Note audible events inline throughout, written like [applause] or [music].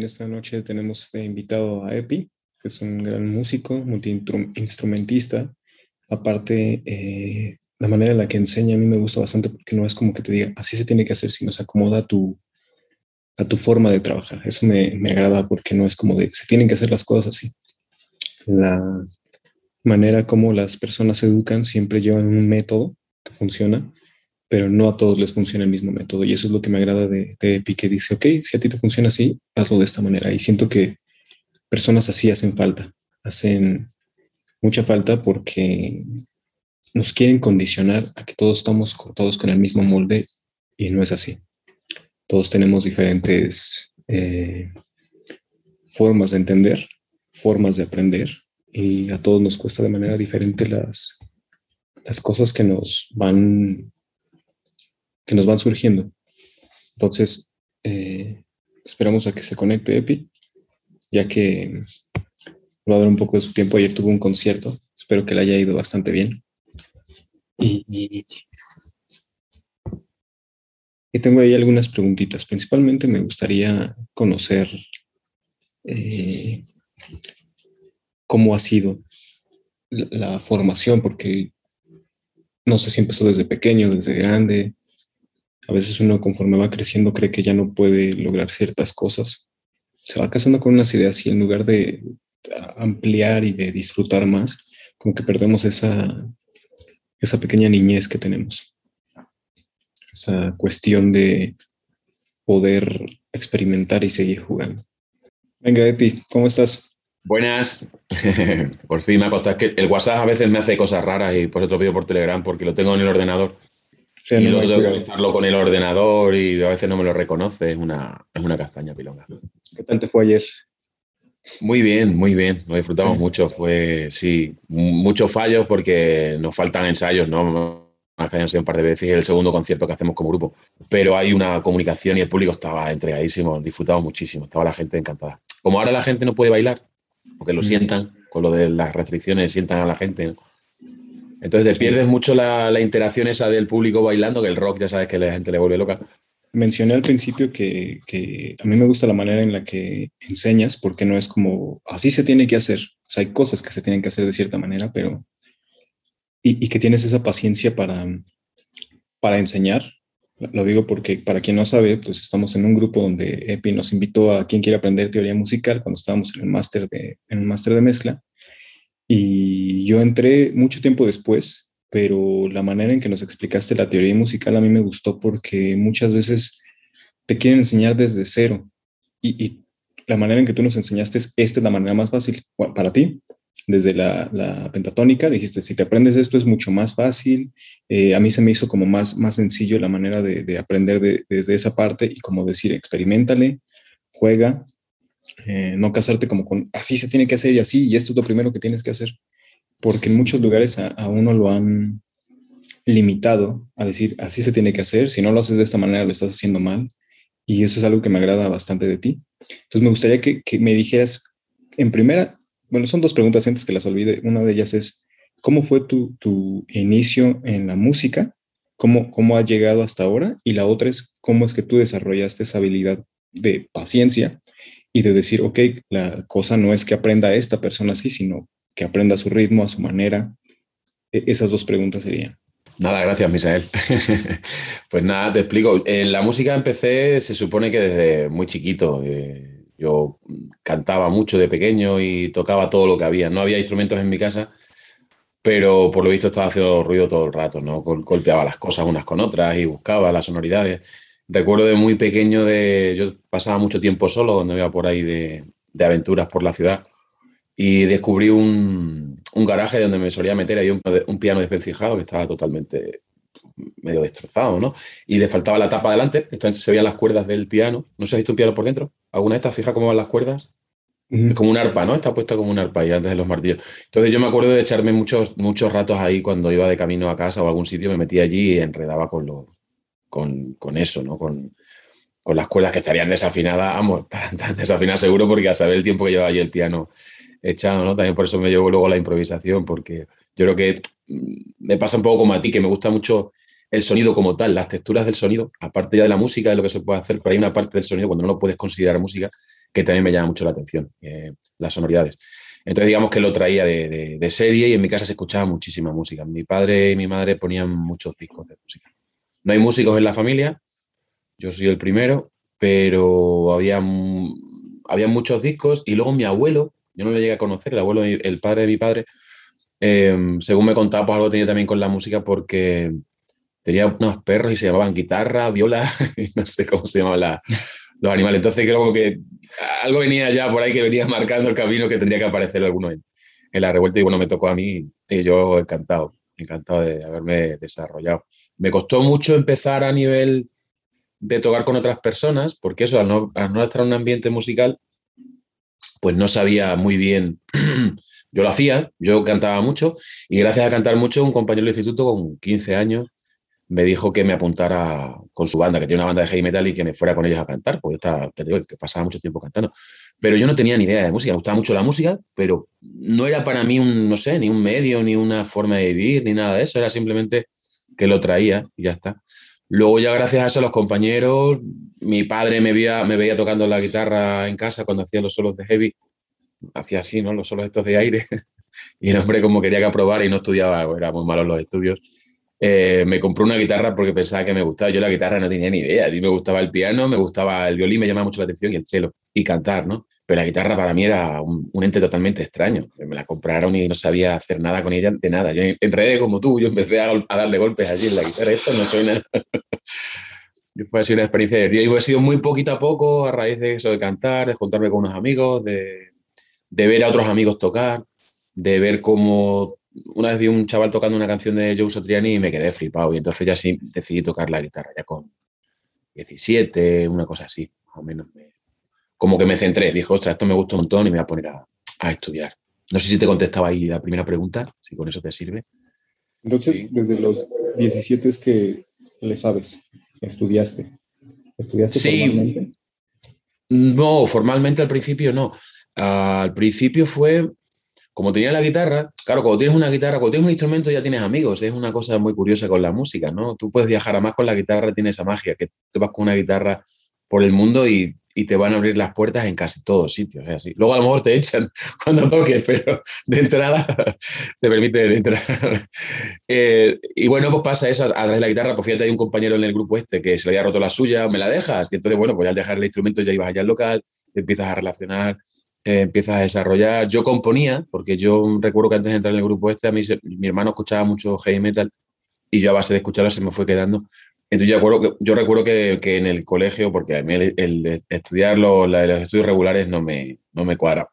Bien, esta noche tenemos invitado a Epi, que es un gran músico, multiinstrumentista. Aparte, eh, la manera en la que enseña a mí me gusta bastante porque no es como que te diga, así se tiene que hacer, sino se acomoda a tu, a tu forma de trabajar. Eso me, me agrada porque no es como de, se tienen que hacer las cosas así. La manera como las personas se educan siempre llevan un método que funciona pero no a todos les funciona el mismo método. Y eso es lo que me agrada de, de Epi, que dice, ok, si a ti te funciona así, hazlo de esta manera. Y siento que personas así hacen falta, hacen mucha falta porque nos quieren condicionar a que todos estamos todos con el mismo molde y no es así. Todos tenemos diferentes eh, formas de entender, formas de aprender y a todos nos cuesta de manera diferente las, las cosas que nos van que nos van surgiendo. Entonces, eh, esperamos a que se conecte Epi, ya que va a dar un poco de su tiempo. Ayer tuvo un concierto, espero que le haya ido bastante bien. Y, tengo ahí algunas preguntitas. Principalmente me gustaría conocer eh, cómo ha sido la formación, porque no sé si empezó desde pequeño, desde grande, a veces uno conforme va creciendo cree que ya no puede lograr ciertas cosas. Se va casando con unas ideas y en lugar de ampliar y de disfrutar más, como que perdemos esa, esa pequeña niñez que tenemos. Esa cuestión de poder experimentar y seguir jugando. Venga, Epi, ¿cómo estás? Buenas. [laughs] por fin me ha costado. que el WhatsApp a veces me hace cosas raras y por eso te lo pido por Telegram porque lo tengo en el ordenador y luego tengo que conectarlo con el ordenador y a veces no me lo reconoce. Es una, es una castaña pilonga. ¿Qué tal te fue ayer? Muy bien, muy bien. Lo disfrutamos mucho. Fue, sí, muchos fallos porque nos faltan ensayos, ¿no? Han sido un par de veces y el segundo concierto que hacemos como grupo. Pero hay una comunicación y el público estaba entregadísimo. Disfrutamos muchísimo. Estaba la gente encantada. Como ahora la gente no puede bailar, porque lo mm. sientan, con lo de las restricciones, sientan a la gente. Entonces te pierdes mucho la, interacción esa del público bailando, que el rock ya sabes que la gente le vuelve loca. Mencioné al principio que, a mí me gusta la manera en la que enseñas, porque no es como así se tiene que hacer. O sea, hay cosas que se tienen que hacer de cierta manera, pero. Y, que tienes esa paciencia para, para enseñar. Lo digo porque para quien no sabe, pues estamos en un grupo donde Epi nos invitó a quien quiere aprender teoría musical cuando estábamos en el máster de, en un máster de mezcla. Y yo entré mucho tiempo después, pero la manera en que nos explicaste la teoría musical a mí me gustó porque muchas veces te quieren enseñar desde cero y, la manera en que tú nos enseñaste es, esta es la manera más fácil para ti. Desde la, pentatónica dijiste, si te aprendes esto es mucho más fácil. Eh, a mí se me hizo como más, más sencillo la manera de, aprender desde esa parte y como decir, experimentale, juega eh, no casarte como con así se tiene que hacer y así, y esto es lo primero que tienes que hacer, porque en muchos lugares a, uno lo han limitado a decir así se tiene que hacer, si no lo haces de esta manera lo estás haciendo mal, y eso es algo que me agrada bastante de ti. Entonces me gustaría que, me dijeras, en primera, bueno, son dos preguntas antes que las olvide, una de ellas es, ¿cómo fue tu, tu inicio en la música? ¿Cómo, ¿Cómo has llegado hasta ahora? Y la otra es, ¿cómo es que tú desarrollaste esa habilidad de paciencia y de decir, ok, la cosa no es que aprenda esta persona así, sino que aprenda a su ritmo, a su manera. E, esas dos preguntas serían. Nada, gracias, Misael. [laughs] pues nada, te explico. En la música empecé, se supone que desde muy chiquito. Eh, yo cantaba mucho de pequeño y tocaba todo lo que había. No había instrumentos en mi casa, pero por lo visto estaba haciendo ruido todo el rato, ¿no? Golpeaba las cosas unas con otras y buscaba las sonoridades recuerdo de muy pequeño de. Yo pasaba mucho tiempo solo, cuando iba por ahí de, aventuras por la ciudad. Y descubrí un, garaje donde me solía meter ahí un, piano desvencijado que estaba totalmente medio destrozado, ¿no? Y le faltaba la tapa delante, entonces se veían las cuerdas del piano. ¿No se ha visto un piano por dentro? ¿Alguna de estas fija cómo van las cuerdas? Es como un arpa, ¿no? Está puesta como un arpa y antes de los martillos. Entonces yo me acuerdo de echarme muchos, muchos ratos ahí cuando iba de camino a casa o a algún sitio, me metía allí y enredaba con los, con, eso, ¿no? Con, las cuerdas que estarían desafinadas, vamos, [laughs] desafinadas seguro porque a saber el tiempo que llevaba allí el piano echado, ¿no? También por eso me llevo luego la improvisación, porque yo creo que mm, me pasa un poco como a ti, que me gusta mucho el sonido como tal, las texturas del sonido, aparte ya de la música, de lo que se puede hacer, pero hay una parte del sonido cuando no lo puedes considerar música que también me llama mucho la atención, eh, las sonoridades. Entonces, digamos que lo traía de, de, serie y en mi casa se escuchaba muchísima música. Mi padre y mi madre ponían muchos discos de música. No hay músicos en la familia, yo soy el primero, pero había, había muchos discos y luego mi abuelo, yo no le llegué a conocer, el abuelo, el padre de mi padre, eh, según me contaba, pues algo tenía también con la música porque tenía unos perros y se llamaban guitarra, viola, [laughs] no sé cómo se llamaban los animales. Entonces creo que algo venía ya por ahí que venía marcando el camino que tendría que aparecer alguno en, la revuelta y bueno, me tocó a mí y yo encantado, encantado de haberme desarrollado. Me costó mucho empezar a nivel de tocar con otras personas, porque eso, al no, estar en un ambiente musical, pues no sabía muy bien [clears throat] yo lo hacía, yo cantaba mucho y gracias a cantar mucho, un compañero del instituto con 15 años me dijo que me apuntara con su banda, que tiene una banda de heavy metal y que me fuera con ellos a cantar, porque estaba, te digo, que pasaba mucho tiempo cantando. Pero yo no tenía ni idea de música, me gustaba mucho la música, pero no era para mí un, no sé, ni un medio, ni una forma de vivir, ni nada de eso, era simplemente que lo traía y ya está. Luego ya gracias a eso los compañeros, mi padre me veía, me veía tocando la guitarra en casa cuando hacía los solos de heavy, hacía así, ¿no? Los solos estos de aire, [laughs] y el hombre como quería que aprobara y no estudiaba, era muy malo en los estudios, eh, me compró una guitarra porque pensaba que me gustaba. Yo la guitarra no tenía ni idea. A mí me gustaba el piano, me gustaba el violín, me llamaba mucho la atención y el cello y cantar, ¿no? Pero la guitarra para mí era un, ente totalmente extraño. Me la compraron y no sabía hacer nada con ella de nada. Yo enredé como tú, yo empecé a, darle golpes allí en la guitarra. Esto no suena. [laughs] fue así una experiencia día y he sido muy poquito a poco a raíz de eso de cantar, de juntarme con unos amigos, de, de ver a otros amigos tocar, de ver cómo una vez vi un chaval tocando una canción de Joe Satriani y me quedé flipado. Y entonces ya sí decidí tocar la guitarra, ya con 17, una cosa así, más o menos. como que me centré, dijo, ostras, esto me gusta un montón y me voy a poner a, estudiar. No sé si te contestaba ahí la primera pregunta, si con eso te sirve. Entonces, desde los 17 es que le sabes, estudiaste. ¿Estudiaste sí. formalmente? No, formalmente al principio no. Al principio fue como tenía la guitarra, claro, cuando tienes una guitarra, cuando tienes un instrumento ya tienes amigos, es una cosa muy curiosa con la música, ¿no? Tú puedes viajar a más con la guitarra, tiene esa magia, que te vas con una guitarra por el mundo y, te van a abrir las puertas en casi todos sitios, es así. Luego a lo mejor te echan [laughs] cuando toques, pero de entrada [laughs] te permiten entrar. [laughs] Eh, y bueno, pues pasa eso a través de la guitarra, pues fíjate, hay un compañero en el grupo este que se le había roto la suya, me la dejas, y entonces, bueno, pues al dejar el instrumento ya ibas allá al local, te empiezas a relacionar, eh, empiezas a desarrollar. Yo componía, porque yo recuerdo que antes de entrar en el grupo este, a mí mi hermano escuchaba mucho heavy metal y yo a base de escucharlo se me fue quedando. Entonces yo recuerdo que, yo recuerdo que, que en el colegio, porque a mí el, estudiar los, los, estudios regulares no me, no me cuadra.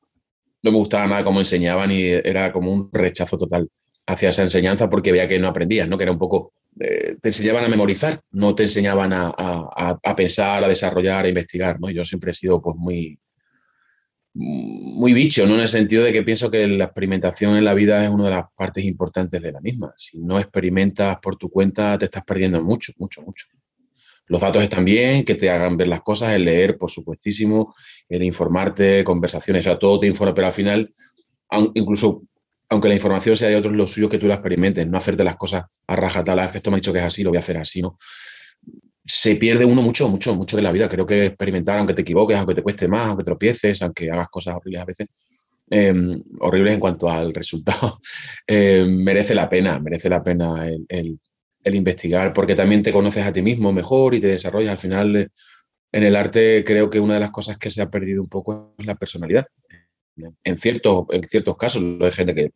No me gustaba nada cómo enseñaban y era como un rechazo total hacia esa enseñanza porque veía que no aprendías, ¿no? que era un poco, eh, te enseñaban a memorizar, no te enseñaban a, a, a, pensar, a desarrollar, a investigar. ¿no? Yo siempre he sido pues, muy, muy bicho, ¿no? En el sentido de que pienso que la experimentación en la vida es una de las partes importantes de la misma. Si no experimentas por tu cuenta, te estás perdiendo mucho, mucho, mucho. Los datos están bien, que te hagan ver las cosas, el leer, por supuestísimo, el informarte, conversaciones, o sea, todo te informa, pero al final, incluso aunque la información sea de otros, lo suyo es que tú la experimentes, no hacerte las cosas a rajatalas, que esto me ha dicho que es así, lo voy a hacer así, ¿no? Se pierde uno mucho, mucho, mucho de la vida. Creo que experimentar, aunque te equivoques, aunque te cueste más, aunque tropieces, aunque hagas cosas horribles a veces, em, horribles en cuanto al resultado, [laughs] em, merece la pena, merece la pena el, investigar, porque también te conoces a ti mismo mejor y te desarrollas. Al final, en el arte creo que una de las cosas que se ha perdido un poco es la personalidad. En ciertos, en ciertos casos, hay gente que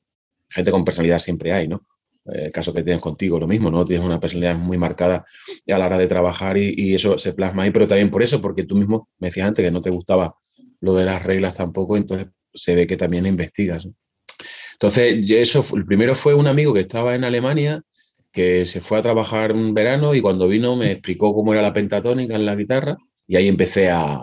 gente con personalidad siempre hay, ¿no? El caso que tienes contigo, lo mismo, ¿no? Tienes una personalidad muy marcada a la hora de trabajar y, eso se plasma ahí, pero también por eso, porque tú mismo me decías antes que no te gustaba lo de las reglas tampoco, entonces se ve que también investigas. Entonces, eso, el primero fue un amigo que estaba en Alemania, que se fue a trabajar un verano y cuando vino me explicó cómo era la pentatónica en la guitarra y ahí empecé a,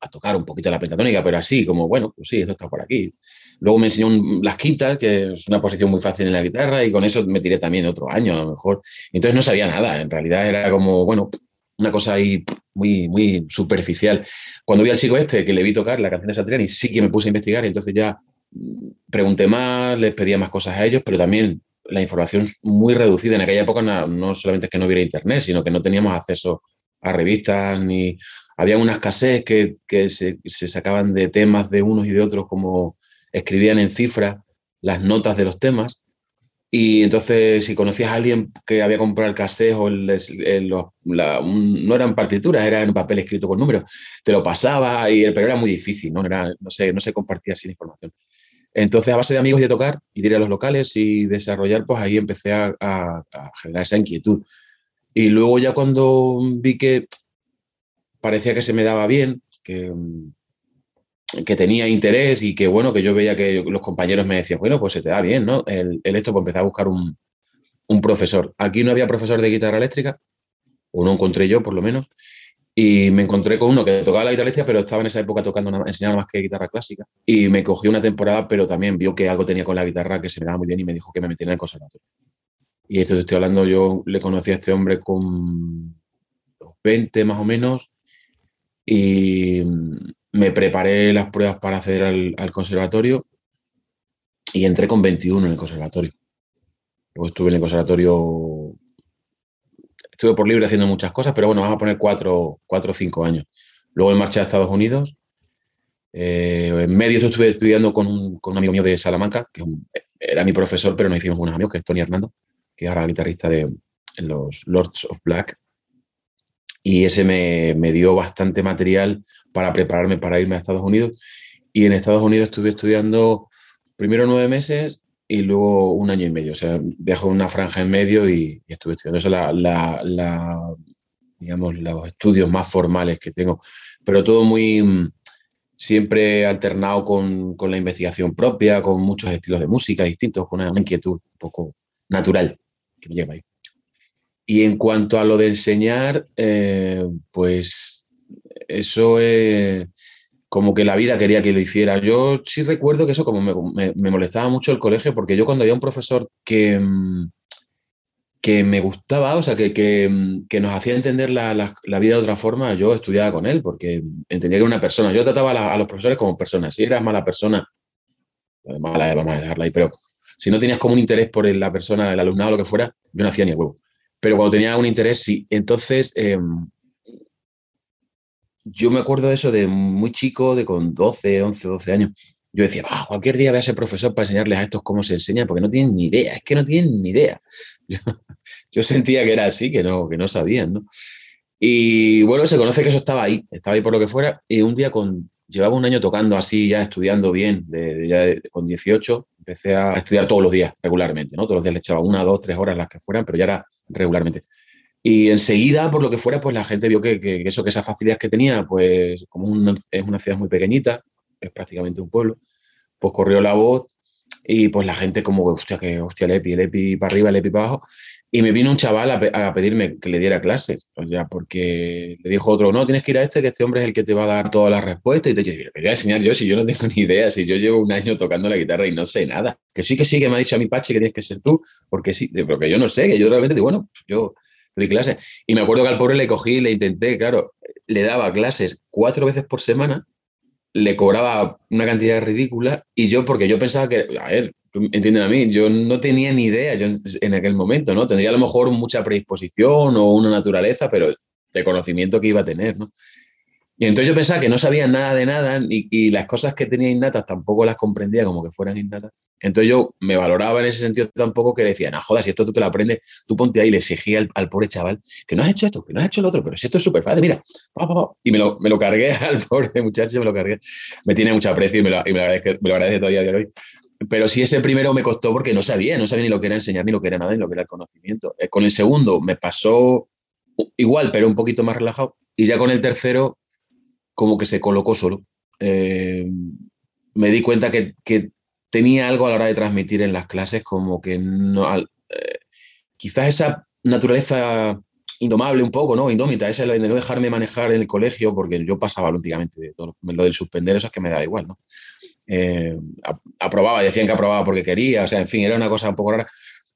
a tocar un poquito la pentatónica, pero así, como, bueno, pues sí, esto está por aquí. Luego me enseñó las quintas, que es una posición muy fácil en la guitarra, y con eso me tiré también otro año a lo mejor. Entonces no sabía nada, en realidad era como, bueno, una cosa ahí muy, muy superficial. Cuando vi al chico este que le vi tocar la canción de Satriani, sí que me puse a investigar entonces ya mm, pregunté más, les pedía más cosas a ellos, pero también la información muy reducida. En aquella época no, solamente es que no hubiera internet, sino que no teníamos acceso a revistas ni había unas cassettes que, que se, se, sacaban de temas de unos y de otros, como escribían en cifras las notas de los temas. Y entonces, si conocías a alguien que había comprado el cassette o no eran partituras, era en papel escrito con números, te lo pasaba, y, pero era muy difícil, ¿no? Era, no, sé, no se compartía así la información. Entonces, a base de amigos y de tocar, ir a los locales y desarrollar, pues ahí empecé a, generar esa inquietud. Y luego ya cuando vi que parecía que se me daba bien, que, que tenía interés y que bueno, que yo veía que los compañeros me decían, bueno, pues se te da bien, ¿no? El, esto, pues empecé a buscar un, un, profesor. Aquí no había profesor de guitarra eléctrica, o no encontré yo por lo menos, y me encontré con uno que tocaba la guitarra eléctrica, pero estaba en esa época tocando, enseñando más que guitarra clásica. Y me cogió una temporada, pero también vio que algo tenía con la guitarra que se me daba muy bien y me dijo que me metiera en el conservatorio. Y esto te estoy hablando, yo le conocí a este hombre con 20 más o menos y me preparé las pruebas para acceder al, conservatorio y entré con 21 en el conservatorio. Luego estuve en el conservatorio estuve por libre haciendo muchas cosas, pero bueno, vamos a poner cuatro, cuatro o cinco años. Luego me marché a Estados Unidos. Eh, en medio estuve estudiando con un, con amigo mío de Salamanca, que era mi profesor, pero nos hicimos buenos amigos, que es Tony Hernando, que es ahora guitarrista de los Lords of Black. Y ese me, me dio bastante material para prepararme para irme a Estados Unidos. Y en Estados Unidos estuve estudiando primero nueve meses y luego un año y medio. O sea, dejo una franja en medio y, estuve estudiando. Eso la, la, digamos, los estudios más formales que tengo. Pero todo muy mm, siempre alternado con, con, la investigación propia, con muchos estilos de música distintos, con una inquietud un poco natural que me lleva ahí. Y en cuanto a lo de enseñar, eh, pues eso es como que la vida quería que lo hiciera. Yo sí recuerdo que eso como me, molestaba mucho el colegio, porque yo cuando había un profesor que, mm, que me gustaba, o sea, que, mm, nos hacía entender la, vida de otra forma, yo estudiaba con él, porque entendía que era una persona. Yo trataba a, los profesores como personas. Si eras mala persona, mala, vamos a dejarla ahí, pero si no tenías como un interés por la persona, el alumnado, lo que fuera, yo no hacía ni el huevo. Pero cuando tenía un interés, sí. Entonces, em, yo me acuerdo de eso de muy chico, de con 12, 11, 12 años. Yo decía, cualquier día voy a ser profesor para enseñarles a estos cómo se enseña, porque no tienen ni idea, es que no tienen ni idea. [laughs] Yo, sentía que era así, que no, que no sabían, ¿no? Y bueno, se conoce que eso estaba ahí, estaba ahí por lo que fuera, y un día con, llevaba un año tocando así, ya estudiando bien, de, ya con 18, empecé a estudiar todos los días, regularmente, ¿no? Todos los días le echaba una, dos, tres horas, las que fueran, pero ya era regularmente. Y enseguida, por lo que fuera, pues la gente vio que, eso, que esas facilidades que tenía, pues como es una ciudad muy pequeñita, es prácticamente un pueblo, pues corrió la voz y pues la gente como, hostia, que hostia, el EPI, el EPI para arriba, el EPI para abajo. Y me vino un chaval a, pedirme que le diera clases, pues ya, porque le dijo otro, no, tienes que ir a este, que este hombre es el que te va a dar todas las respuestas. Y te dije, voy a enseñar yo si yo no tengo ni idea, si yo llevo un año tocando la guitarra y no sé nada. Que sí, que sí, que me ha dicho a mi Pache que tienes que ser tú, porque sí, porque yo no sé, que yo realmente digo, bueno, pues yo de clase. Y me acuerdo que al pobre le cogí, le intenté, claro, le daba clases cuatro veces por semana, le cobraba una cantidad ridícula y yo, porque yo pensaba que, a ver, entienden a mí, yo no tenía ni idea yo en aquel momento, ¿no? Tendría a lo mejor mucha predisposición o una naturaleza, pero de conocimiento que iba a tener, ¿no? Y entonces yo pensaba que no sabía nada de nada y, las cosas que tenía innatas tampoco las comprendía como que fueran innatas. Entonces yo me valoraba en ese sentido tampoco que le decía, no jodas, si esto tú te lo aprendes, tú ponte ahí y le exigía al, pobre chaval que no has hecho esto, que no has hecho lo otro, pero si esto es súper fácil, mira. Y me lo, me lo cargué [laughs] al pobre muchacho, me lo cargué. Me tiene mucho aprecio y me lo, y me lo, agradece, me lo agradece todavía de hoy. Pero sí, ese primero me costó porque no sabía, no sabía ni lo que era enseñar, ni lo que era nada, ni lo que era el conocimiento. Eh, con el segundo me pasó igual, pero un poquito más relajado. Y ya con el tercero como que se colocó solo. Eh, me di cuenta que, tenía algo a la hora de transmitir en las clases, como que no, eh, quizás esa naturaleza indomable un poco, ¿no? Indómita, esa de no dejarme manejar en el colegio, porque yo pasaba últimamente de todo, lo del suspender, eso es que me da igual, ¿no? Eh, aprobaba, decían que aprobaba porque quería, o sea, en fin, era una cosa un poco rara.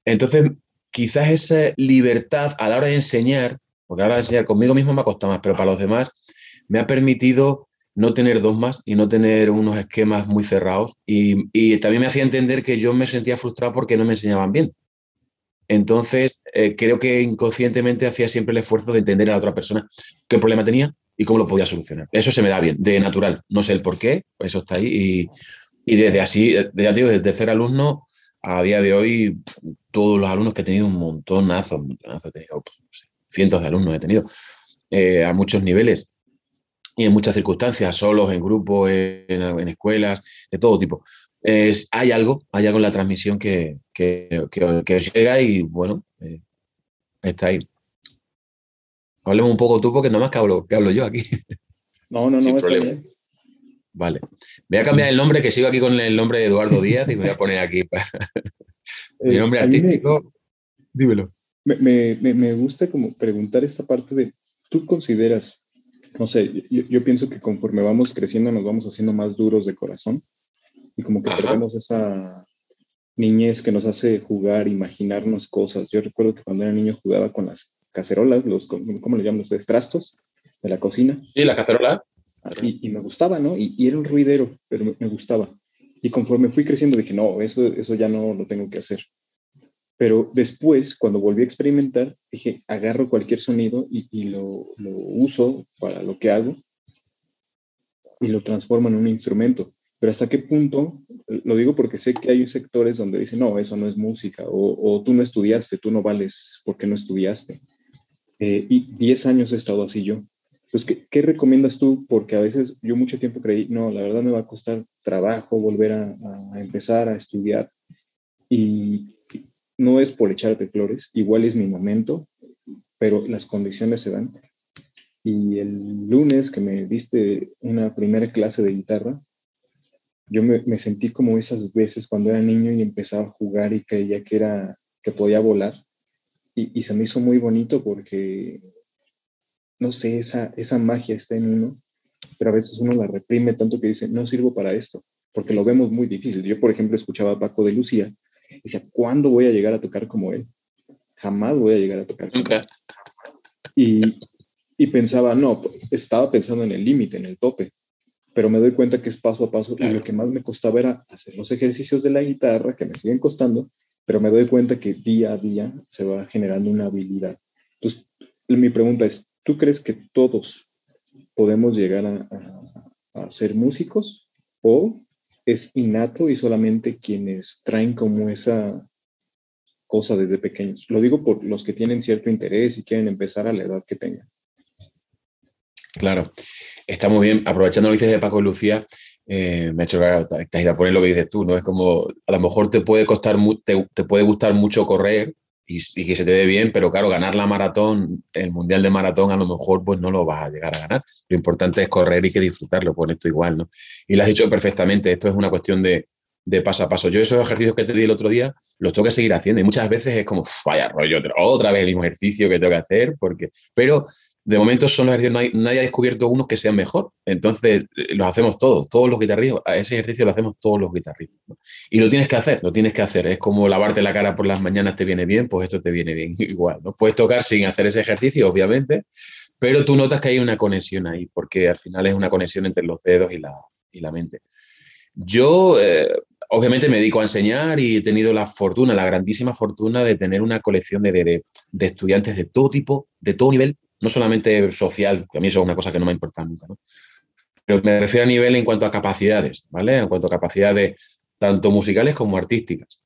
Entonces, quizás esa libertad a la hora de enseñar, porque a la hora de enseñar conmigo mismo me ha costado más, pero para los demás me ha permitido no tener dogmas y no tener unos esquemas muy cerrados. Y, también me hacía entender que yo me sentía frustrado porque no me enseñaban bien. Entonces, eh, creo que inconscientemente hacía siempre el esfuerzo de entender a la otra persona qué problema tenía y cómo lo podía solucionar. Eso se me da bien, de natural. No sé el por qué, eso está ahí. Y, desde así, ya digo, desde tercer alumno a día de hoy, todos los alumnos que he tenido un montón, he tenido pues, cientos de alumnos he tenido, eh, a muchos niveles y en muchas circunstancias, solos, en grupos, en, escuelas, de todo tipo. Es, hay algo, hay algo en la transmisión que, que, os llega y bueno, eh, está ahí. Hablemos un poco tú porque nada más que hablo, que hablo yo aquí. [laughs] No, no, no, está Vale. Voy a cambiar el nombre, que sigo aquí con el nombre de Eduardo Díaz y me voy a poner aquí. [laughs] Mi eh, nombre artístico, dímelo. Me, me, me, gusta como preguntar esta parte de, ¿tú consideras, no sé, yo, pienso que conforme vamos creciendo nos vamos haciendo más duros de corazón y como que perdemos esa niñez que nos hace jugar, imaginarnos cosas. Yo recuerdo que cuando era niño jugaba con las cacerolas, los, ¿cómo le llaman ustedes? Trastos de la cocina. Sí, la cacerola. Y, me gustaba, ¿no? Y, era un ruidero, pero me, gustaba. Y conforme fui creciendo dije, no, eso, eso ya no lo tengo que hacer. Pero después, cuando volví a experimentar, dije, agarro cualquier sonido y, lo, lo, uso para lo que hago y lo transformo en un instrumento. Pero hasta qué punto, lo digo porque sé que hay sectores donde dicen, no, eso no es música, o, tú no estudiaste, tú no vales porque no estudiaste. Eh, y 10 años he estado así yo. Pues, ¿qué, ¿qué, recomiendas tú? Porque a veces yo mucho tiempo creí, no, la verdad me va a costar trabajo volver a, empezar a estudiar. Y no es por echarte flores, igual es mi momento, pero las condiciones se dan. Y el lunes que me diste una primera clase de guitarra, yo me, me, sentí como esas veces cuando era niño y empezaba a jugar y creía que era que podía volar y, y, se me hizo muy bonito porque no sé, esa, esa magia está en uno, pero a veces uno la reprime tanto que dice, no sirvo para esto, porque lo vemos muy difícil. Yo, por ejemplo, escuchaba a Paco de Lucía y decía, ¿cuándo voy a llegar a tocar como él? Jamás voy a llegar a tocar como él. Y, y pensaba, no, estaba pensando en el límite, en el tope, pero me doy cuenta que es paso a paso y lo que más me costaba era hacer los ejercicios de la guitarra, que me siguen costando, pero me doy cuenta que día a día se va generando una habilidad. Entonces, mi pregunta es, ¿Tú crees que todos podemos llegar a, ser músicos o es innato y solamente quienes traen como esa cosa desde pequeños? Lo digo por los que tienen cierto interés y quieren empezar a la edad que tengan. Claro, está muy bien. Aprovechando lo que dices de Paco y Lucía, eh, me ha hecho te has poner lo que dices tú, ¿no? Es como, a lo mejor te puede costar, te puede gustar mucho correr, y, que se te dé bien, pero claro, ganar la maratón, el mundial de maratón, a lo mejor pues no lo vas a llegar a ganar. Lo importante es correr y que disfrutarlo, con esto igual, ¿no? Y lo has dicho perfectamente, esto es una cuestión de, de paso a paso. Yo esos ejercicios que te di el otro día los tengo que seguir haciendo y muchas veces es como, vaya rollo, otra vez el mismo ejercicio que tengo que hacer, porque, pero de momento son los ejercicios, nadie, ha descubierto unos que sean mejor. Entonces, eh, los hacemos todos, todos los guitarristas. Ese ejercicio lo hacemos todos los guitarristas. Y lo tienes que hacer, lo tienes que hacer. Es como lavarte la cara por las mañanas te viene bien, pues esto te viene bien [laughs] igual. ¿no? Puedes tocar sin hacer ese ejercicio, obviamente, pero tú notas que hay una conexión ahí, porque al final es una conexión entre los dedos y la, y la mente. Yo, eh, obviamente, me dedico a enseñar y he tenido la fortuna, la grandísima fortuna de tener una colección de, de, de estudiantes de todo tipo, de todo nivel, no solamente social, que a mí eso es una cosa que no me importa nunca, ¿no? pero me refiero a nivel en cuanto a capacidades, ¿vale? En cuanto a capacidades tanto musicales como artísticas.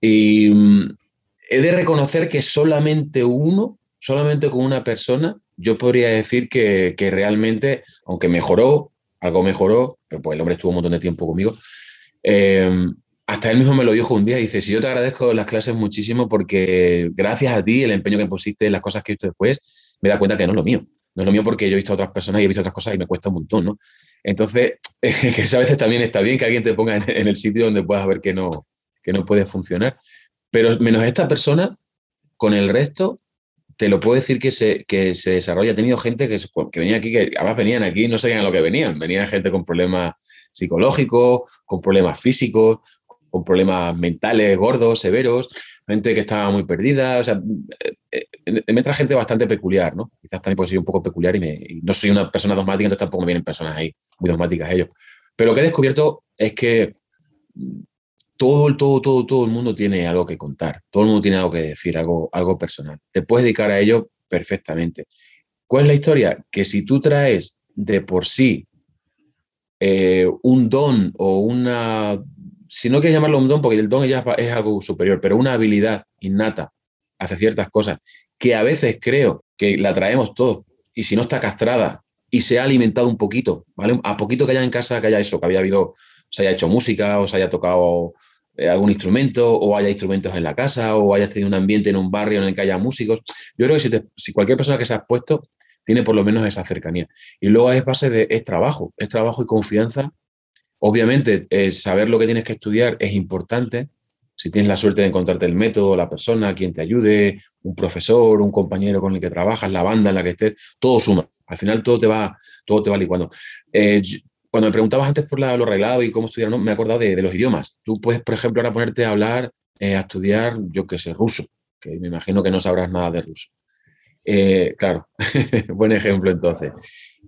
Y mm, he de reconocer que solamente uno, solamente con una persona, yo podría decir que, realmente, aunque mejoró, algo mejoró, pero pues el hombre estuvo un montón de tiempo conmigo, eh, hasta él mismo me lo dijo un día, dice, si yo te agradezco las clases muchísimo porque gracias a ti, el empeño que pusiste, las cosas que he visto después, me da cuenta que no es lo mío. No es lo mío porque yo he visto a otras personas y he visto otras cosas y me cuesta un montón, ¿no? Entonces, [laughs] que a veces también está bien que alguien te ponga en, el sitio donde puedas ver que no, que no puede funcionar. Pero menos esta persona, con el resto, te lo puedo decir que se, que se desarrolla. He tenido gente que, que venía aquí, que además venían aquí, no sabían lo que venían. Venían gente con problemas psicológicos, con problemas físicos, con problemas mentales gordos, severos, gente que estaba muy perdida, o sea, eh, eh, me trae gente bastante peculiar, ¿no? Quizás también puedo ser un poco peculiar y, no soy una persona dogmática, entonces tampoco me vienen personas ahí muy dogmáticas ellos. Pero lo que he descubierto es que todo, todo, todo, todo el mundo tiene algo que contar, todo el mundo tiene algo que decir, algo, algo personal. Te puedes dedicar a ello perfectamente. ¿Cuál es la historia? Que si tú traes de por sí eh, un don o una, si no quieres llamarlo un don, porque el don ya es algo superior, pero una habilidad innata hacia ciertas cosas, que a veces creo que la traemos todos, y si no está castrada y se ha alimentado un poquito, ¿vale? A poquito que haya en casa, que haya eso, que había habido, se haya hecho música o se haya tocado eh, algún instrumento o haya instrumentos en la casa o hayas tenido un ambiente en un barrio en el que haya músicos. Yo creo que si, cualquier persona que se ha puesto tiene por lo menos esa cercanía. Y luego es base de, es trabajo, es trabajo y confianza. Obviamente, eh, saber lo que tienes que estudiar es importante, si tienes la suerte de encontrarte el método, la persona, quien te ayude, un profesor, un compañero con el que trabajas, la banda en la que estés, todo suma. Al final todo te va, todo te va licuando. Eh, cuando me preguntabas antes por lo reglado y cómo estudiar, ¿no? me he de, los idiomas. Tú puedes, por ejemplo, ahora ponerte a hablar, eh, a estudiar, yo qué sé, ruso, que me imagino que no sabrás nada de ruso. Eh, claro, [laughs] buen ejemplo entonces.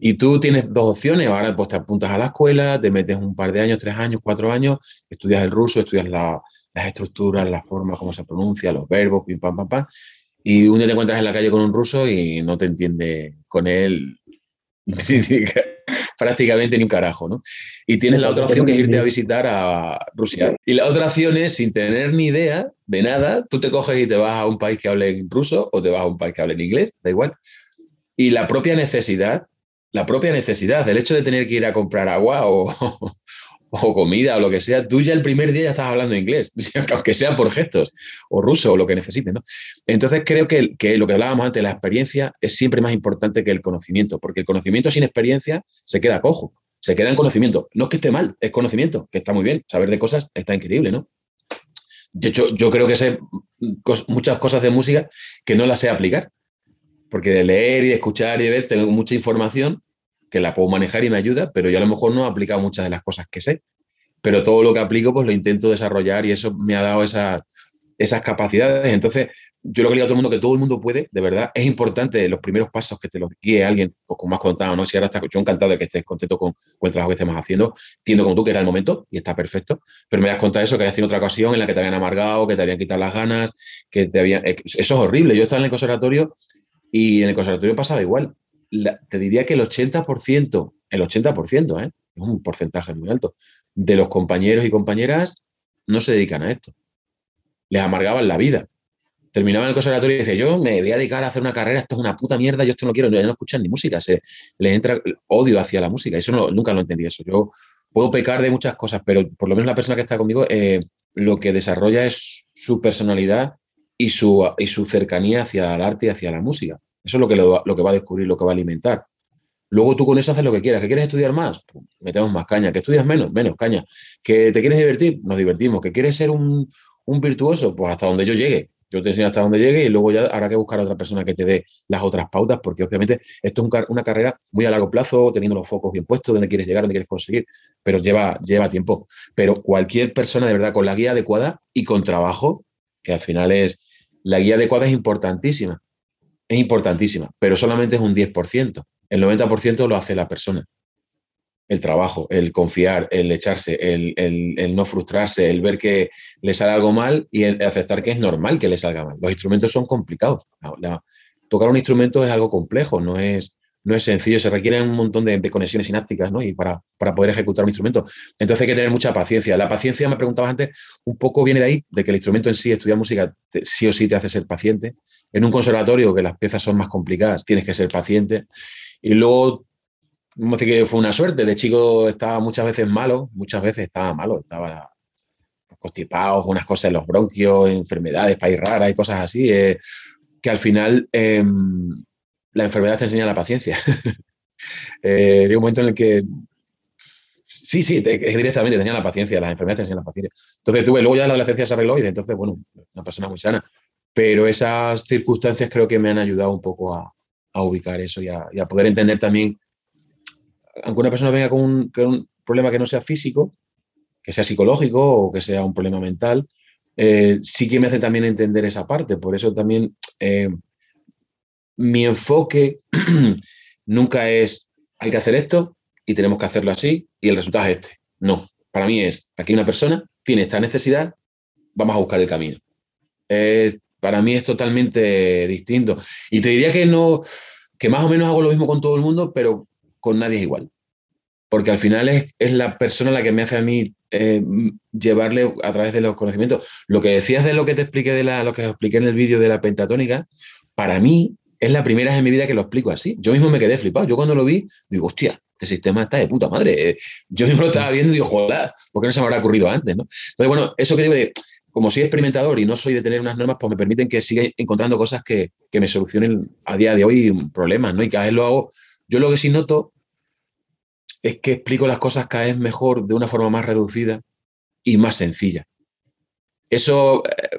Y tú tienes dos opciones, ahora pues te apuntas a la escuela, te metes un par de años, tres años, cuatro años, estudias el ruso, estudias las estructuras, la forma, cómo se pronuncia, los verbos, pim, pam, pam, pam. Y un día te encuentras en la calle con un ruso y no te entiende con él [laughs] prácticamente ni un carajo, ¿no? Y tienes la otra opción que es irte a visitar a Rusia. Y la otra opción es, sin tener ni idea de nada, tú te coges y te vas a un país que hable en ruso o te vas a un país que hable en inglés, da igual. Y la propia necesidad, la propia necesidad, el hecho de tener que ir a comprar agua o, [laughs] o comida o lo que sea, tú ya el primer día ya estás hablando inglés, [laughs] aunque sea por gestos, o ruso, o lo que necesites. ¿no? Entonces creo que, que, lo que hablábamos antes, la experiencia es siempre más importante que el conocimiento, porque el conocimiento sin experiencia se queda cojo, se queda en conocimiento. No es que esté mal, es conocimiento, que está muy bien, saber de cosas está increíble, ¿no? De hecho, yo creo que sé muchas cosas de música que no las sé aplicar, porque de leer y de escuchar y de ver tengo mucha información que la puedo manejar y me ayuda, pero yo a lo mejor no he aplicado muchas de las cosas que sé. Pero todo lo que aplico, pues lo intento desarrollar y eso me ha dado esas, esas capacidades. Entonces, yo lo que digo a todo el mundo, que todo el mundo puede, de verdad, es importante los primeros pasos que te los guíe alguien, pues como has contado, ¿no? Si ahora estás, yo encantado de que estés contento con, el trabajo que estemos haciendo, entiendo como tú que era el momento y está perfecto, pero me has contado eso, que hayas tenido otra ocasión en la que te habían amargado, que te habían quitado las ganas, que te habían... Eso es horrible. Yo estaba en el conservatorio y en el conservatorio pasaba igual te diría que el 80%, el 80%, ¿eh? es un porcentaje muy alto, de los compañeros y compañeras no se dedican a esto. Les amargaban la vida. Terminaban el conservatorio y decían, yo me voy a dedicar a hacer una carrera, esto es una puta mierda, yo esto no quiero, ya no escuchan ni música, se les entra odio hacia la música. Eso nunca lo entendí eso. Yo puedo pecar de muchas cosas, pero por lo menos la persona que está conmigo eh, lo que desarrolla es su personalidad y su, y su cercanía hacia el arte y hacia la música. Eso es lo que, lo, que va a descubrir, lo que va a alimentar. Luego tú con eso haces lo que quieras. ¿Que quieres estudiar más? Pues metemos más caña. ¿Que estudias menos? Menos caña. ¿Que te quieres divertir? Nos divertimos. ¿Que quieres ser un, virtuoso? Pues hasta donde yo llegue. Yo te enseño hasta donde llegue y luego ya habrá que buscar a otra persona que te dé las otras pautas, porque obviamente esto es una carrera muy a largo plazo, teniendo los focos bien puestos, donde quieres llegar, donde quieres conseguir, pero lleva, lleva tiempo. Pero cualquier persona de verdad con la guía adecuada y con trabajo, que al final es, la guía adecuada es importantísima es importantísima, pero solamente es un 10%. El 90% lo hace la persona. El trabajo, el confiar, el echarse, el, no frustrarse, el ver que le sale algo mal y aceptar que es normal que le salga mal. Los instrumentos son complicados. tocar un instrumento es algo complejo, no es, no es sencillo, se requieren un montón de, conexiones sinápticas ¿no? y para, para, poder ejecutar un instrumento. Entonces hay que tener mucha paciencia. La paciencia, me preguntabas antes, un poco viene de ahí, de que el instrumento en sí, estudiar música, sí o sí te hace ser paciente. En un conservatorio, que las piezas son más complicadas, tienes que ser paciente. Y luego, a decir que fue una suerte. De chico estaba muchas veces malo, muchas veces estaba malo, estaba constipado, unas cosas en los bronquios, enfermedades, país raras y cosas así, eh, que al final em, la enfermedad te enseña la paciencia. [laughs] eh, llega un momento en el que Sí, sí, directamente te enseña la paciencia, las enfermedades te enseñan la paciencia. Entonces tuve, luego ya la adolescencia se arregló y entonces, bueno, una persona muy sana pero esas circunstancias creo que me han ayudado un poco a, ubicar eso y a, poder entender también, aunque una persona venga con un, problema que no sea físico, que sea psicológico o que sea un problema mental, eh, sí que me hace también entender esa parte. Por eso también eh, mi enfoque [clears throat] nunca es hay que hacer esto y tenemos que hacerlo así y el resultado es este. No, Para mí es, aquí una persona tiene esta necesidad, vamos a buscar el camino. Para mí es totalmente distinto. Y te diría que no, que más o menos hago lo mismo con todo el mundo, pero con nadie es igual. Porque al final es, es la persona la que me hace a mí eh, llevarle a través de los conocimientos. Lo que decías de lo que te expliqué de la, lo que expliqué en el vídeo de la pentatónica, para mí es la primera vez en mi vida que lo explico así. Yo mismo me quedé flipado. Yo cuando lo vi, digo, hostia, este sistema está de puta madre. Yo mismo lo estaba viendo y digo, joder, ¿por qué no se me habrá ocurrido antes? ¿no? Entonces, bueno, eso que digo de, como soy experimentador y no soy de tener unas normas, pues me permiten que siga encontrando cosas que, que me solucionen a día de hoy problemas, ¿no? Y cada vez lo hago. Yo lo que sí noto es que explico las cosas cada vez mejor, de una forma más reducida y más sencilla. Eso eh,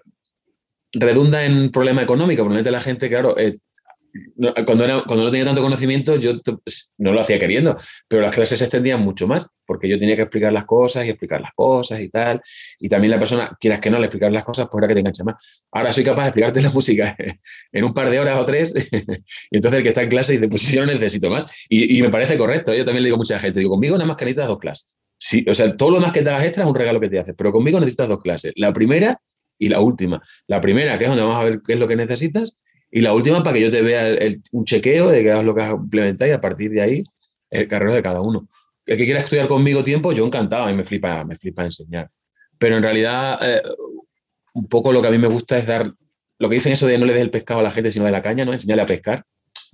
redunda en un problema económico, porque la gente, claro, eh, cuando, no tenía tanto conocimiento, yo pues, no lo hacía queriendo, pero las clases se extendían mucho más, porque yo tenía que explicar las cosas y explicar las cosas y tal. Y también la persona, quieras que no le explicar las cosas, pues era que te engancha más. Ahora soy capaz de explicarte la [laughs] música en un par de horas o tres, [laughs] y entonces el que está en clase dice, pues yo no necesito más. Y, me parece correcto, yo también le digo a mucha gente, digo, conmigo nada más que necesitas dos clases. Sí, o sea, todo lo más que te hagas extra es un regalo que te haces, pero conmigo necesitas dos clases. La primera y la última. La primera, que es donde vamos a ver qué es lo que necesitas, y la última para que yo te vea un chequeo de qué es lo que has implementado y a partir de ahí el carrero de cada uno. El que quiera estudiar conmigo tiempo, yo encantado, y me flipa, me flipa enseñar. Pero en realidad, eh, un poco lo que a mí me gusta es dar, lo que dicen eso de no le des el pescado a la gente, sino de la caña, ¿no? Enseñarle a pescar,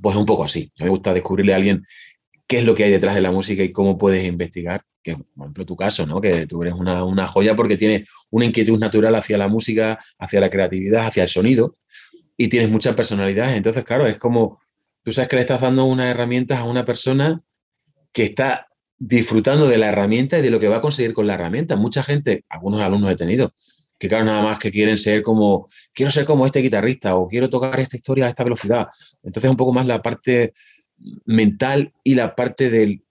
pues es un poco así. A mí me gusta descubrirle a alguien qué es lo que hay detrás de la música y cómo puedes investigar, que por ejemplo tu caso, ¿no? que tú eres una, una joya porque tienes una inquietud natural hacia la música, hacia la creatividad, hacia el sonido, y tienes muchas personalidades. Entonces, claro, es como, tú sabes que le estás dando unas herramientas a una persona que está disfrutando de la herramienta y de lo que va a conseguir con la herramienta. Mucha gente, algunos alumnos he tenido, que claro, nada más que quieren ser como, quiero ser como este guitarrista o quiero tocar esta historia a esta velocidad. Entonces, un poco más la parte mental y la parte del,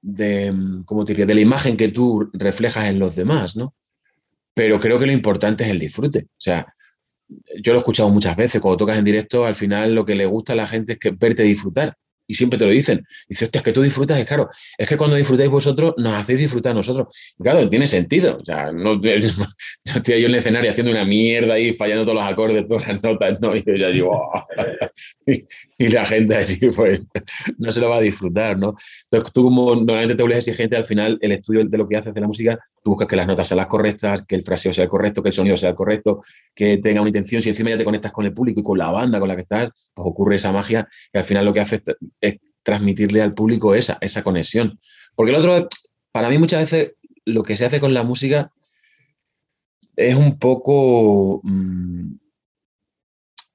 de, ¿cómo diría? de la imagen que tú reflejas en los demás, ¿no? Pero creo que lo importante es el disfrute. O sea, yo lo he escuchado muchas veces, cuando tocas en directo, al final lo que le gusta a la gente es que verte disfrutar. Y siempre te lo dicen. Dice, hostia, es que tú disfrutas. Y claro, es que cuando disfrutáis vosotros, nos hacéis disfrutar a nosotros. Y claro, tiene sentido. O sea, [laughs] no, estoy yo en el escenario haciendo una mierda ahí, fallando todos los acordes, todas las notas, ¿no? Y yo ya digo, oh". [laughs] y, la gente así, pues, no se lo va a disfrutar, ¿no? Entonces, tú como normalmente te vuelves exigente, al final, el estudio de lo que haces de la música tú buscas que las notas sean las correctas, que el fraseo sea el correcto, que el sonido sea el correcto, que tenga una intención. Si encima ya te conectas con el público y con la banda con la que estás, pues ocurre esa magia y al final lo que hace es, transmitirle al público esa, esa conexión. Porque el otro, para mí muchas veces lo que se hace con la música es un poco... Mm,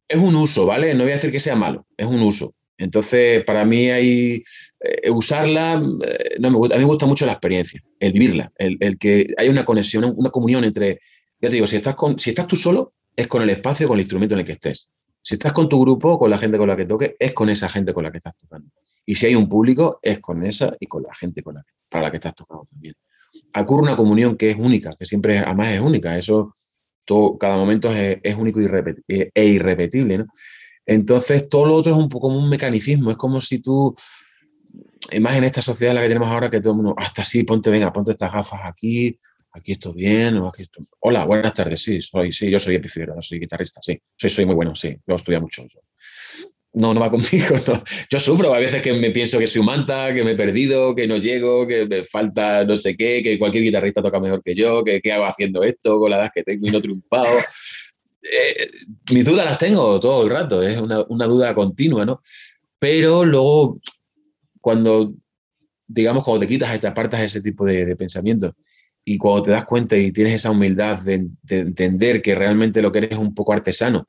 es un uso, ¿vale? No voy a decir que sea malo, es un uso. Entonces, para mí hay eh, usarla, eh, no a mí me gusta mucho la experiencia, el vivirla, el, que haya una conexión, una comunión entre, ya te digo, si estás, con, si estás tú solo, es con el espacio, con el instrumento en el que estés. Si estás con tu grupo, con la gente con la que toques, es con esa gente con la que estás tocando. Y si hay un público, es con esa y con la gente con la para la que estás tocando también. Ocurre una comunión que es única, que siempre, además es única. Eso, todo, cada momento es, es único e irrepetible. ¿no? Entonces, todo lo otro es un poco como un mecanismo, es como si tú, más en esta sociedad en la que tenemos ahora, que todo el mundo, hasta sí, ponte, venga, ponte estas gafas aquí, aquí esto bien, o aquí esto... Hola, buenas tardes, sí, soy, sí, yo soy soy guitarrista, sí, soy, soy muy bueno, sí, yo estudio mucho. No, no va conmigo. [laughs] Yo sufro a veces que me pienso que soy un manta, que me he perdido, que no llego, que me falta no sé qué, que cualquier guitarrista toca mejor que yo, que qué hago haciendo esto con la edad que tengo y no triunfado. Eh, mis dudas las tengo todo el rato, es una, duda continua, ¿no? Pero luego, cuando, digamos, cuando te quitas, te apartas ese tipo de, pensamientos y cuando te das cuenta y tienes esa humildad de, entender que realmente lo que eres es un poco artesano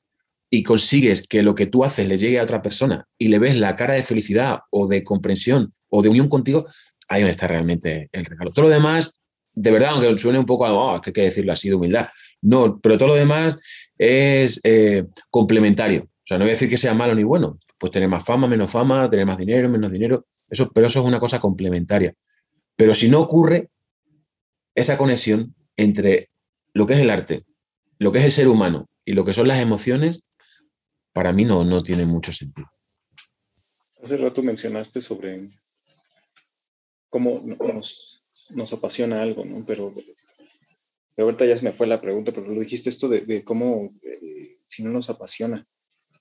y consigues que lo que tú haces le llegue a otra persona y le ves la cara de felicidad o de comprensión o de unión contigo, ahí está realmente el regalo. Todo lo demás, de verdad, aunque suene un poco, oh, que hay que decirlo así de humildad, no, pero todo lo demás es eh, complementario. O sea, no voy a decir que sea malo ni bueno. Pues tener más fama, menos fama, tener más dinero, menos dinero. Eso, pero eso es una cosa complementaria. Pero si no ocurre esa conexión entre lo que es el arte, lo que es el ser humano y lo que son las emociones, para mí no, no tiene mucho sentido. Hace rato mencionaste sobre cómo nos, nos apasiona algo, ¿no? Pero de ahorita ya se me fue la pregunta, pero lo dijiste esto de, cómo eh, si no nos apasiona.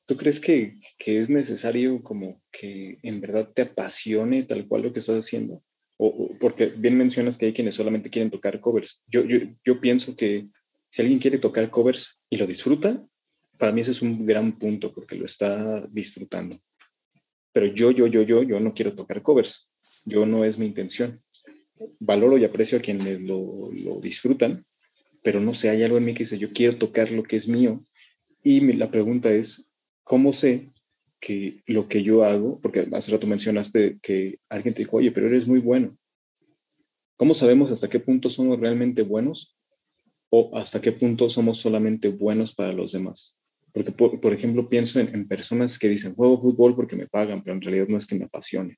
¿Tú crees que, que, es necesario como que en verdad te apasione tal cual lo que estás haciendo? O, porque bien mencionas que hay quienes solamente quieren tocar covers. Yo, yo, yo pienso que si alguien quiere tocar covers y lo disfruta, para mí ese es un gran punto porque lo está disfrutando. Pero yo, yo, yo, yo, yo no quiero tocar covers. Yo no es mi intención. Valoro y aprecio a quienes lo, lo disfrutan, pero no sé, hay algo en mí que dice, yo quiero tocar lo que es mío. Y la pregunta es, ¿cómo sé que lo que yo hago, porque hace rato mencionaste que alguien te dijo, oye, pero eres muy bueno. ¿Cómo sabemos hasta qué punto somos realmente buenos o hasta qué punto somos solamente buenos para los demás? Porque, por, ejemplo, pienso en, personas que dicen, juego fútbol porque me pagan, pero en realidad no es que me apasione.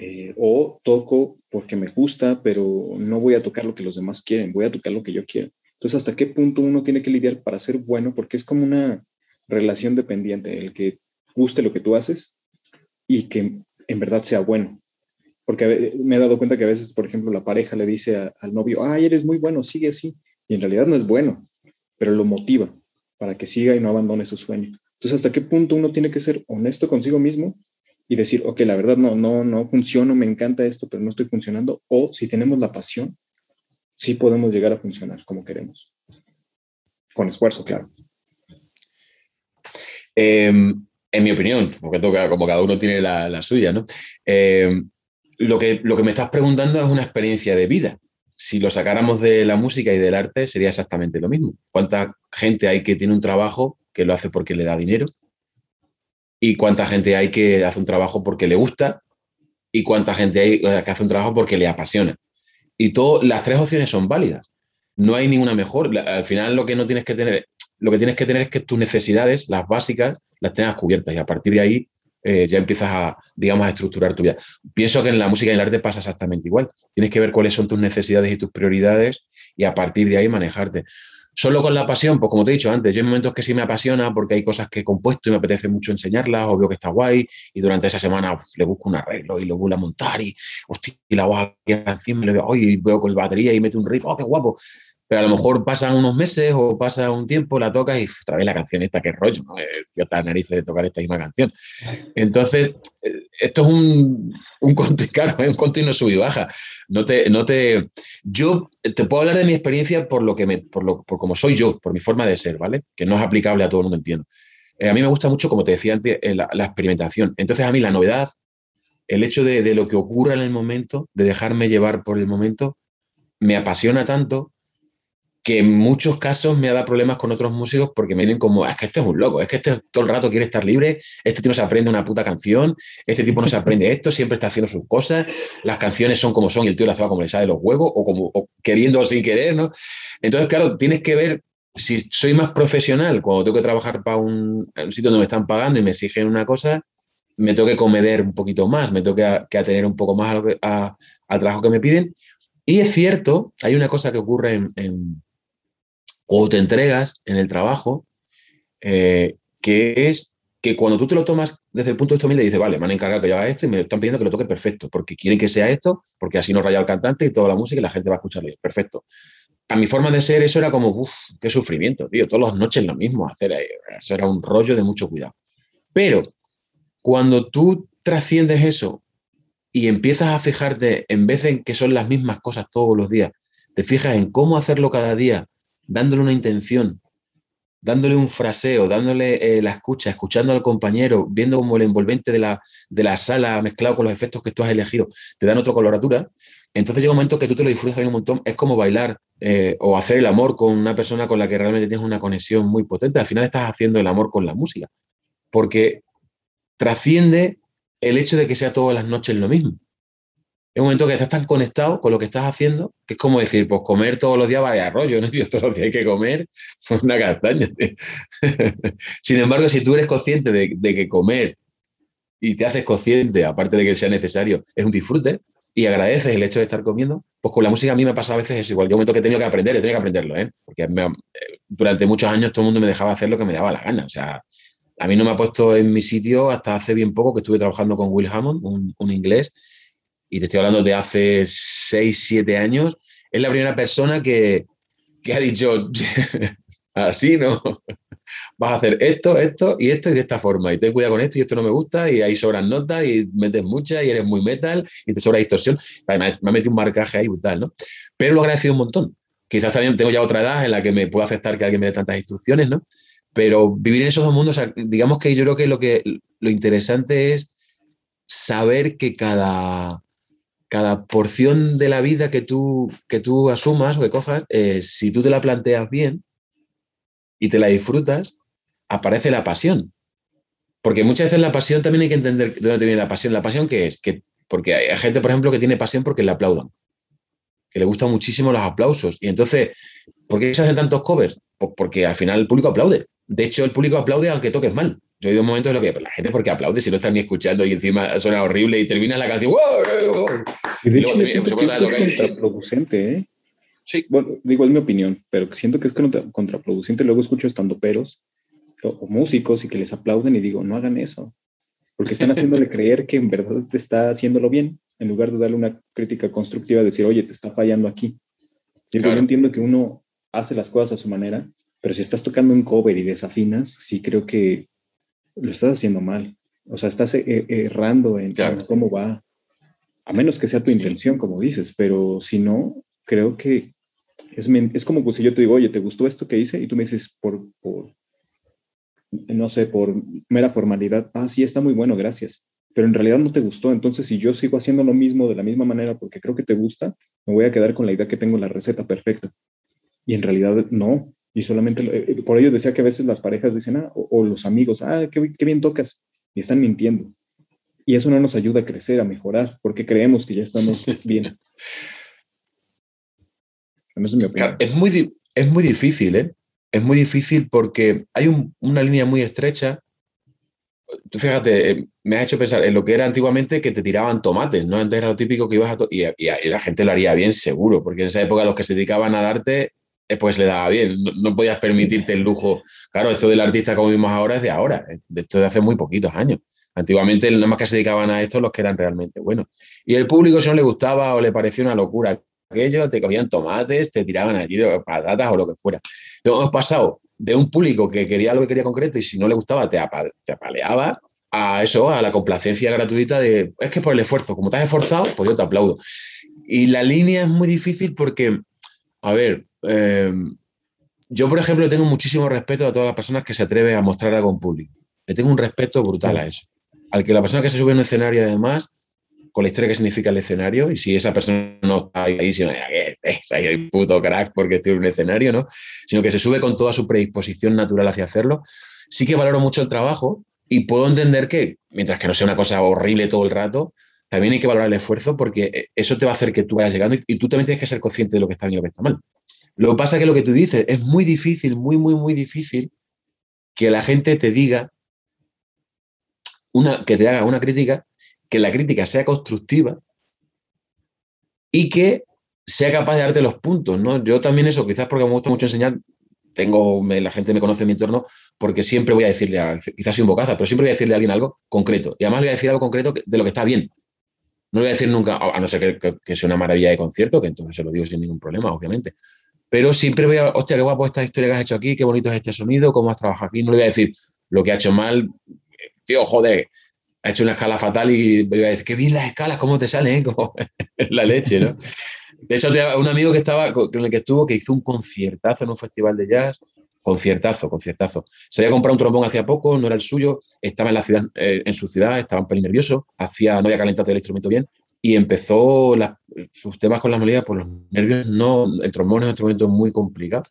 Eh, o toco porque me gusta, pero no voy a tocar lo que los demás quieren, voy a tocar lo que yo quiero. Entonces, ¿hasta qué punto uno tiene que lidiar para ser bueno? Porque es como una relación dependiente, el que guste lo que tú haces y que en verdad sea bueno. Porque me he dado cuenta que a veces, por ejemplo, la pareja le dice al novio, ay, eres muy bueno, sigue así. Y en realidad no es bueno, pero lo motiva para que siga y no abandone su sueño. Entonces, ¿hasta qué punto uno tiene que ser honesto consigo mismo y decir, ok, la verdad no, no, no funciono, me encanta esto, pero no estoy funcionando? O si tenemos la pasión, sí podemos llegar a funcionar como queremos. Con esfuerzo, claro. Em, en mi opinión, porque toca, como cada uno tiene la, suya, ¿no? Em, lo, que, lo que me estás preguntando es una experiencia de vida. Si lo sacáramos de la música y del arte, sería exactamente lo mismo. ¿Cuánta gente hay que tiene un trabajo que lo hace porque le da dinero? ¿Y cuánta gente hay que hace un trabajo porque le gusta? ¿Y cuánta gente hay que hace un trabajo porque le apasiona? Y todo, las tres opciones son válidas. No hay ninguna mejor. Al final lo que no tienes que tener, lo que tienes que tener es que tus necesidades, las básicas, las tengas cubiertas y a partir de ahí eh, ya empiezas a, digamos, a estructurar tu vida. Pienso que en la música y en el arte pasa exactamente igual. Tienes que ver cuáles son tus necesidades y tus prioridades y a partir de ahí manejarte. Solo con la pasión, pues como te he dicho antes, yo en momentos que sí me apasiona porque hay cosas que he compuesto y me apetece mucho enseñarlas o veo que está guay y durante esa semana le busco un arreglo y lo vuelvo a montar y, hostia, y la voz aquí encima oye, veo con la batería y mete un riff, oh, qué guapo. Pero a lo mejor pasan unos meses o pasa un tiempo, la tocas y otra vez la canción esta, qué rollo, ¿no? Eh, yo está narices de tocar esta misma canción. Entonces, eh, esto es un, un, [laughs] claro, un continuo sub y baja. No te, no te, yo te puedo hablar de mi experiencia por lo que me, por, lo, por como soy yo, por mi forma de ser, ¿vale? Que no es aplicable a todo el mundo, entiendo. Eh, a mí me gusta mucho, como te decía antes, la, la, experimentación. Entonces, a mí la novedad, el hecho de, de lo que ocurra en el momento, de dejarme llevar por el momento, me apasiona tanto que en muchos casos me ha dado problemas con otros músicos porque me vienen como, es que este es un loco, es que este todo el rato quiere estar libre, este tipo se aprende una puta canción, este tipo no se aprende [laughs] esto, siempre está haciendo sus cosas, las canciones son como son y el tío las va como le sale los huevos o como queriendo o sin querer, ¿no? Entonces, claro, tienes que ver si soy más profesional cuando tengo que trabajar para un, sitio donde me están pagando y me exigen una cosa, me tengo que comeder un poquito más, me tengo que, que atener un poco más a al trabajo que me piden. Y es cierto, hay una cosa que ocurre en o te entregas en el trabajo, eh, que es que cuando tú te lo tomas desde el punto de vista humilde, dices, vale, me han encargado que yo haga esto y me están pidiendo que lo toque perfecto, porque quieren que sea esto, porque así no raya el cantante y toda la música y la gente va a escucharlo. Perfecto. A mi forma de ser, eso era como, uff, qué sufrimiento, tío. Todas las noches lo mismo, hacer eh, eso era un rollo de mucho cuidado. Pero cuando tú trasciendes eso y empiezas a fijarte, en vez de que son las mismas cosas todos los días, te fijas en cómo hacerlo cada día dándole una intención, dándole un fraseo, dándole eh, la escucha, escuchando al compañero, viendo como el envolvente de la, de la sala mezclado con los efectos que tú has elegido, te dan otra coloratura, entonces llega un momento que tú te lo disfrutas un montón, es como bailar eh, o hacer el amor con una persona con la que realmente tienes una conexión muy potente, al final estás haciendo el amor con la música, porque trasciende el hecho de que sea todas las noches lo mismo un momento que estás tan conectado con lo que estás haciendo, que es como decir, pues comer todos los días vaya arroyo, ¿no? [laughs] Todos los días hay que comer [laughs] una castaña. [laughs] Sin embargo, si tú eres consciente de, que comer y te haces consciente, aparte de que sea necesario, es un disfrute y agradeces el hecho de estar comiendo, pues con la música a mí me pasa a veces es igual. Yo un momento que he tenido que aprender, he tenido que aprenderlo, ¿eh? Porque eh, durante muchos años todo el mundo me dejaba hacer lo que me daba la gana. O sea, a mí no me ha puesto en mi sitio hasta hace bien poco que estuve trabajando con Will Hammond, un, un inglés, y te estoy hablando de hace 6, 7 años, es la primera persona que, que ha dicho, [laughs] así no, vas a hacer esto, esto y esto y de esta forma, y ten cuidado con esto y esto no me gusta, y ahí sobran notas y metes muchas y eres muy metal y te sobra distorsión. Me ha metido un marcaje ahí brutal, ¿no? Pero lo he agradecido un montón. Quizás también tengo ya otra edad en la que me puede afectar que alguien me dé tantas instrucciones, ¿no? Pero vivir en esos dos mundos, digamos que yo creo que lo, que lo interesante es saber que cada, cada porción de la vida que tú, que tú asumas o que cojas, eh, si tú te la planteas bien y te la disfrutas, aparece la pasión. Porque muchas veces la pasión también hay que entender de dónde viene la pasión. ¿La pasión qué es? Que, porque hay gente, por ejemplo, que tiene pasión porque le aplaudan. Que le gustan muchísimo los aplausos. Y entonces, ¿por qué se hacen tantos covers? Pues porque al final el público aplaude. De hecho, el público aplaude aunque toques mal. Yo he oído momentos en los que pues, la gente porque aplaude si no están ni escuchando y encima suena horrible y termina la canción. Y de hecho, yo siento que eso es contraproducente, ¿eh? Sí. Bueno, digo, es mi opinión, pero siento que es contraproducente. Luego escucho estando peros o, músicos y que les aplauden y digo, no hagan eso, porque están haciéndole [laughs] creer que en verdad te está haciéndolo bien, en lugar de darle una crítica constructiva, decir, oye, te está fallando aquí. Yo entiendo que uno hace las cosas a su manera, pero si estás tocando un cover y desafinas, sí creo que lo estás haciendo mal. O sea, estás eh, eh, errando en, cómo va. A menos que sea tu intención, como dices, pero si no, creo que es, es como si yo te digo, oye, ¿te gustó esto que hice? Y tú me dices, por, por, no sé, por mera formalidad, ah, sí, está muy bueno, gracias. Pero en realidad no te gustó. Entonces, si yo sigo haciendo lo mismo de la misma manera porque creo que te gusta, me voy a quedar con la idea que tengo la receta perfecta. Y en realidad no. Y solamente, eh, por ello decía que a veces las parejas dicen, ah, o, los amigos, ah, qué, qué, bien tocas, y están mintiendo. Y eso no nos ayuda a crecer, a mejorar, porque creemos que ya estamos [laughs] bien. es, mi es, muy, es muy difícil, ¿eh? Es muy difícil porque hay una línea muy estrecha. Tú fíjate, eh, me ha hecho pensar en lo que era antiguamente que te tiraban tomates, ¿no? Antes era lo típico que ibas a... y, y, la gente lo haría bien seguro, porque en esa época los que se dedicaban al arte pues le daba bien. No, podías permitirte el lujo. Claro, esto del artista como vimos ahora es de ahora, eh, de esto de hace muy poquitos años. Antiguamente nada más que se dedicaban a esto los que eran realmente buenos. Y el público si no le gustaba o le pareció una locura aquello, te cogían tomates, te tiraban allí patatas o lo que fuera. Hemos pasado de un público que quería lo que quería concreto y si no le gustaba te, te apaleaba a eso, a la complacencia gratuita de, es que por el esfuerzo, como te has esforzado, pues yo te aplaudo. Y la línea es muy difícil porque, a ver, eh, yo, por ejemplo, tengo muchísimo respeto a todas las personas que se atreven a mostrar algo en público. Le tengo un respeto brutal a eso. Al que la persona que se sube a un escenario, además, con la historia que significa el escenario, y si esa persona no está ahí, es ahí el puto crack porque estoy en un escenario, ¿no? Sino que se sube con toda su predisposición natural hacia hacerlo, sí que valoro mucho el trabajo y puedo entender que, mientras que no sea una cosa horrible todo el rato, también hay que valorar el esfuerzo porque eso te va a hacer que tú vayas llegando y, y tú también tienes que ser consciente de lo que está bien y lo que está mal. Lo que pasa es que lo que tú dices es muy difícil, muy, muy, muy difícil que la gente te diga, una, que te haga una crítica, que la crítica sea constructiva y que sea capaz de darte los puntos, ¿no? Yo también eso, quizás porque me gusta mucho enseñar, tengo, la gente me conoce en mi entorno, porque siempre voy a decirle, quizás soy un pero siempre voy a decirle a alguien algo concreto. Y además le voy a decir algo concreto de lo que está bien. No le voy a decir nunca, a no ser que, que sea una maravilla de concierto, que entonces se lo digo sin ningún problema, obviamente pero siempre voy a, hostia, qué guapo esta historia que has hecho aquí, qué bonito es este sonido, cómo has trabajado aquí. No le voy a decir lo que ha hecho mal, tío, joder, ha hecho una escala fatal y voy a decir, qué bien las escalas, cómo te salen, como [laughs] la leche, ¿no? De hecho, un amigo que estaba, con el que estuvo, que hizo un conciertazo en un festival de jazz, conciertazo, conciertazo. Se había comprado un trombón hacía poco, no era el suyo, estaba en la ciudad, eh, en su ciudad, estaba un pelín nervioso, hacía, no había calentado el instrumento bien, y empezó sus temas con las melodías, por los nervios, no, el trombón es un instrumento muy complicado.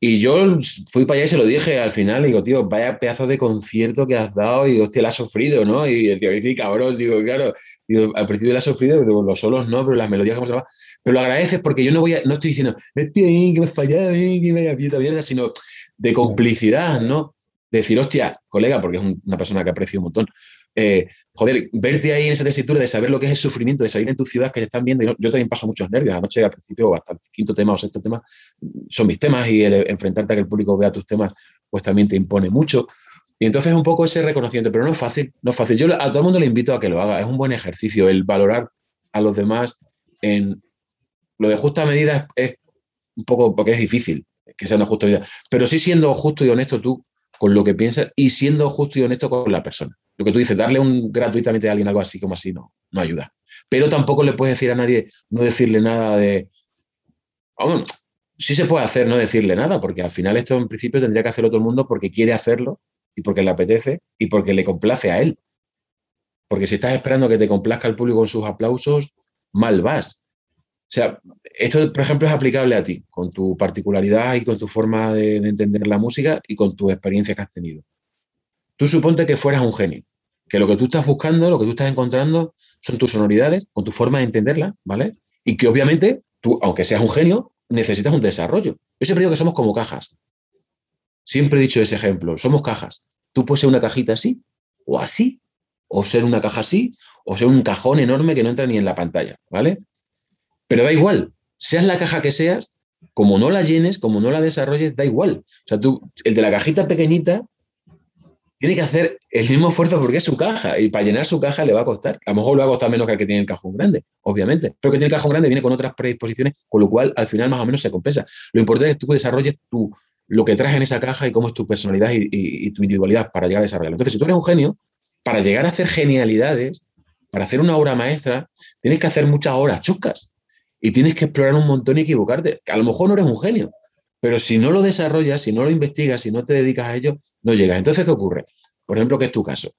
Y yo fui para allá y se lo dije al final, y digo, tío, vaya pedazo de concierto que has dado y hostia, la has sufrido, ¿no? Y el tío, sí, cabrón, digo, claro, digo, al principio la has sufrido, pero los solos no, pero las melodías, ¿cómo se llama? Pero lo agradeces porque yo no voy a, no estoy diciendo, ahí, que me fallado, que me haya mierda, sino de complicidad, ¿no? decir, hostia, colega, porque es una persona que aprecio un montón, eh, joder, verte ahí en esa tesitura de saber lo que es el sufrimiento, de salir en tu ciudad que te están viendo. Yo, también paso muchos nervios. Anoche, al principio, hasta el quinto tema o sexto tema, son mis temas y el enfrentarte a que el público vea tus temas, pues también te impone mucho. Y entonces un poco ese reconocimiento, pero no es fácil, no es fácil. Yo a todo el mundo le invito a que lo haga, es un buen ejercicio el valorar a los demás en lo de justa medida es, un poco porque es difícil que sea una justa medida, pero sí siendo justo y honesto tú con lo que piensas y siendo justo y honesto con la persona. Lo que tú dices, darle un gratuitamente a alguien algo así como así no, no ayuda. Pero tampoco le puedes decir a nadie, no decirle nada de. sí se puede hacer, no decirle nada, porque al final esto en principio tendría que hacerlo todo el mundo porque quiere hacerlo y porque le apetece y porque le complace a él. Porque si estás esperando que te complazca el público con sus aplausos, mal vas. O sea, esto, por ejemplo, es aplicable a ti, con tu particularidad y con tu forma de, entender la música y con tu experiencia que has tenido. Tú suponte que fueras un genio, que lo que tú estás buscando, lo que tú estás encontrando, son tus sonoridades, con tu forma de entenderla, ¿vale? Y que obviamente tú, aunque seas un genio, necesitas un desarrollo. Yo siempre digo que somos como cajas. Siempre he dicho ese ejemplo, somos cajas. Tú puedes ser una cajita así o así, o ser una caja así, o ser un cajón enorme que no entra ni en la pantalla, ¿vale? Pero da igual, seas la caja que seas, como no la llenes, como no la desarrolles, da igual. O sea, tú, el de la cajita pequeñita, tiene que hacer el mismo esfuerzo porque es su caja y para llenar su caja le va a costar. A lo mejor le va a costar menos que el que tiene el cajón grande, obviamente. Pero el que tiene el cajón grande viene con otras predisposiciones, con lo cual al final más o menos se compensa. Lo importante es que tú desarrolles tu, lo que traes en esa caja y cómo es tu personalidad y, tu individualidad para llegar a desarrollarlo. Entonces, si tú eres un genio, para llegar a hacer genialidades, para hacer una obra maestra, tienes que hacer muchas horas chuscas y tienes que explorar un montón y equivocarte. A lo mejor no eres un genio, pero si no lo desarrollas, si no lo investigas, si no te dedicas a ello, no llegas. Entonces, ¿qué ocurre? Por ejemplo, ¿qué es tu caso?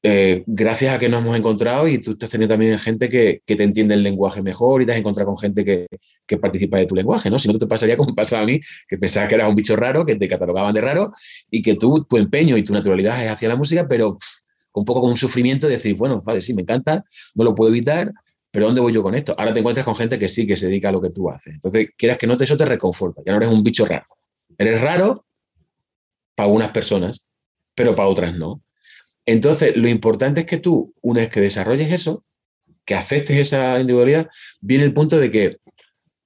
Eh, gracias a que nos hemos encontrado y tú estás teniendo también gente que, te entiende el lenguaje mejor y te has encontrado con gente que, participa de tu lenguaje, ¿no? Si no, te pasaría como me pasaba a mí, que pensabas que eras un bicho raro, que te catalogaban de raro y que tú, tu empeño y tu naturalidad es hacia la música, pero un poco con un sufrimiento de decir, bueno, vale, sí, me encanta, no lo puedo evitar, pero ¿dónde voy yo con esto? Ahora te encuentras con gente que sí, que se dedica a lo que tú haces. Entonces, quieras que no te eso te reconforta, ya no eres un bicho raro. Eres raro para unas personas, pero para otras no. Entonces, lo importante es que tú, una vez que desarrolles eso, que aceptes esa individualidad, viene el punto de que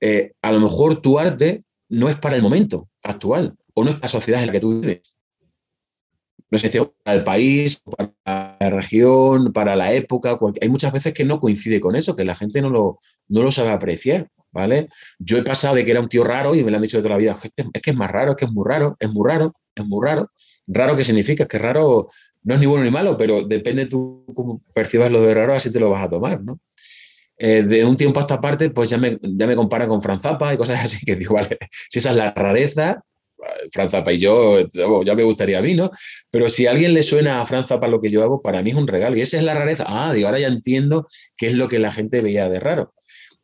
eh, a lo mejor tu arte no es para el momento actual o no es para la sociedad en la que tú vives no sé, para el país, para la región, para la época. Hay muchas veces que no coincide con eso, que la gente no lo, no lo sabe apreciar, ¿vale? Yo he pasado de que era un tío raro y me lo han dicho de toda la vida, es que es más raro, es que es muy raro, es muy raro, es muy raro. ¿Raro qué significa? Es que raro no es ni bueno ni malo, pero depende tú cómo percibas lo de raro, así te lo vas a tomar, ¿no? Eh, de un tiempo a esta parte, pues ya me, ya me compara con Franz Zappa y cosas así, [laughs] que digo, vale, si esa es la rareza, Franz Zappa y yo, ya me gustaría a mí, ¿no? Pero si a alguien le suena a Franz Zappa lo que yo hago, para mí es un regalo. Y esa es la rareza. Ah, digo, ahora ya entiendo qué es lo que la gente veía de raro.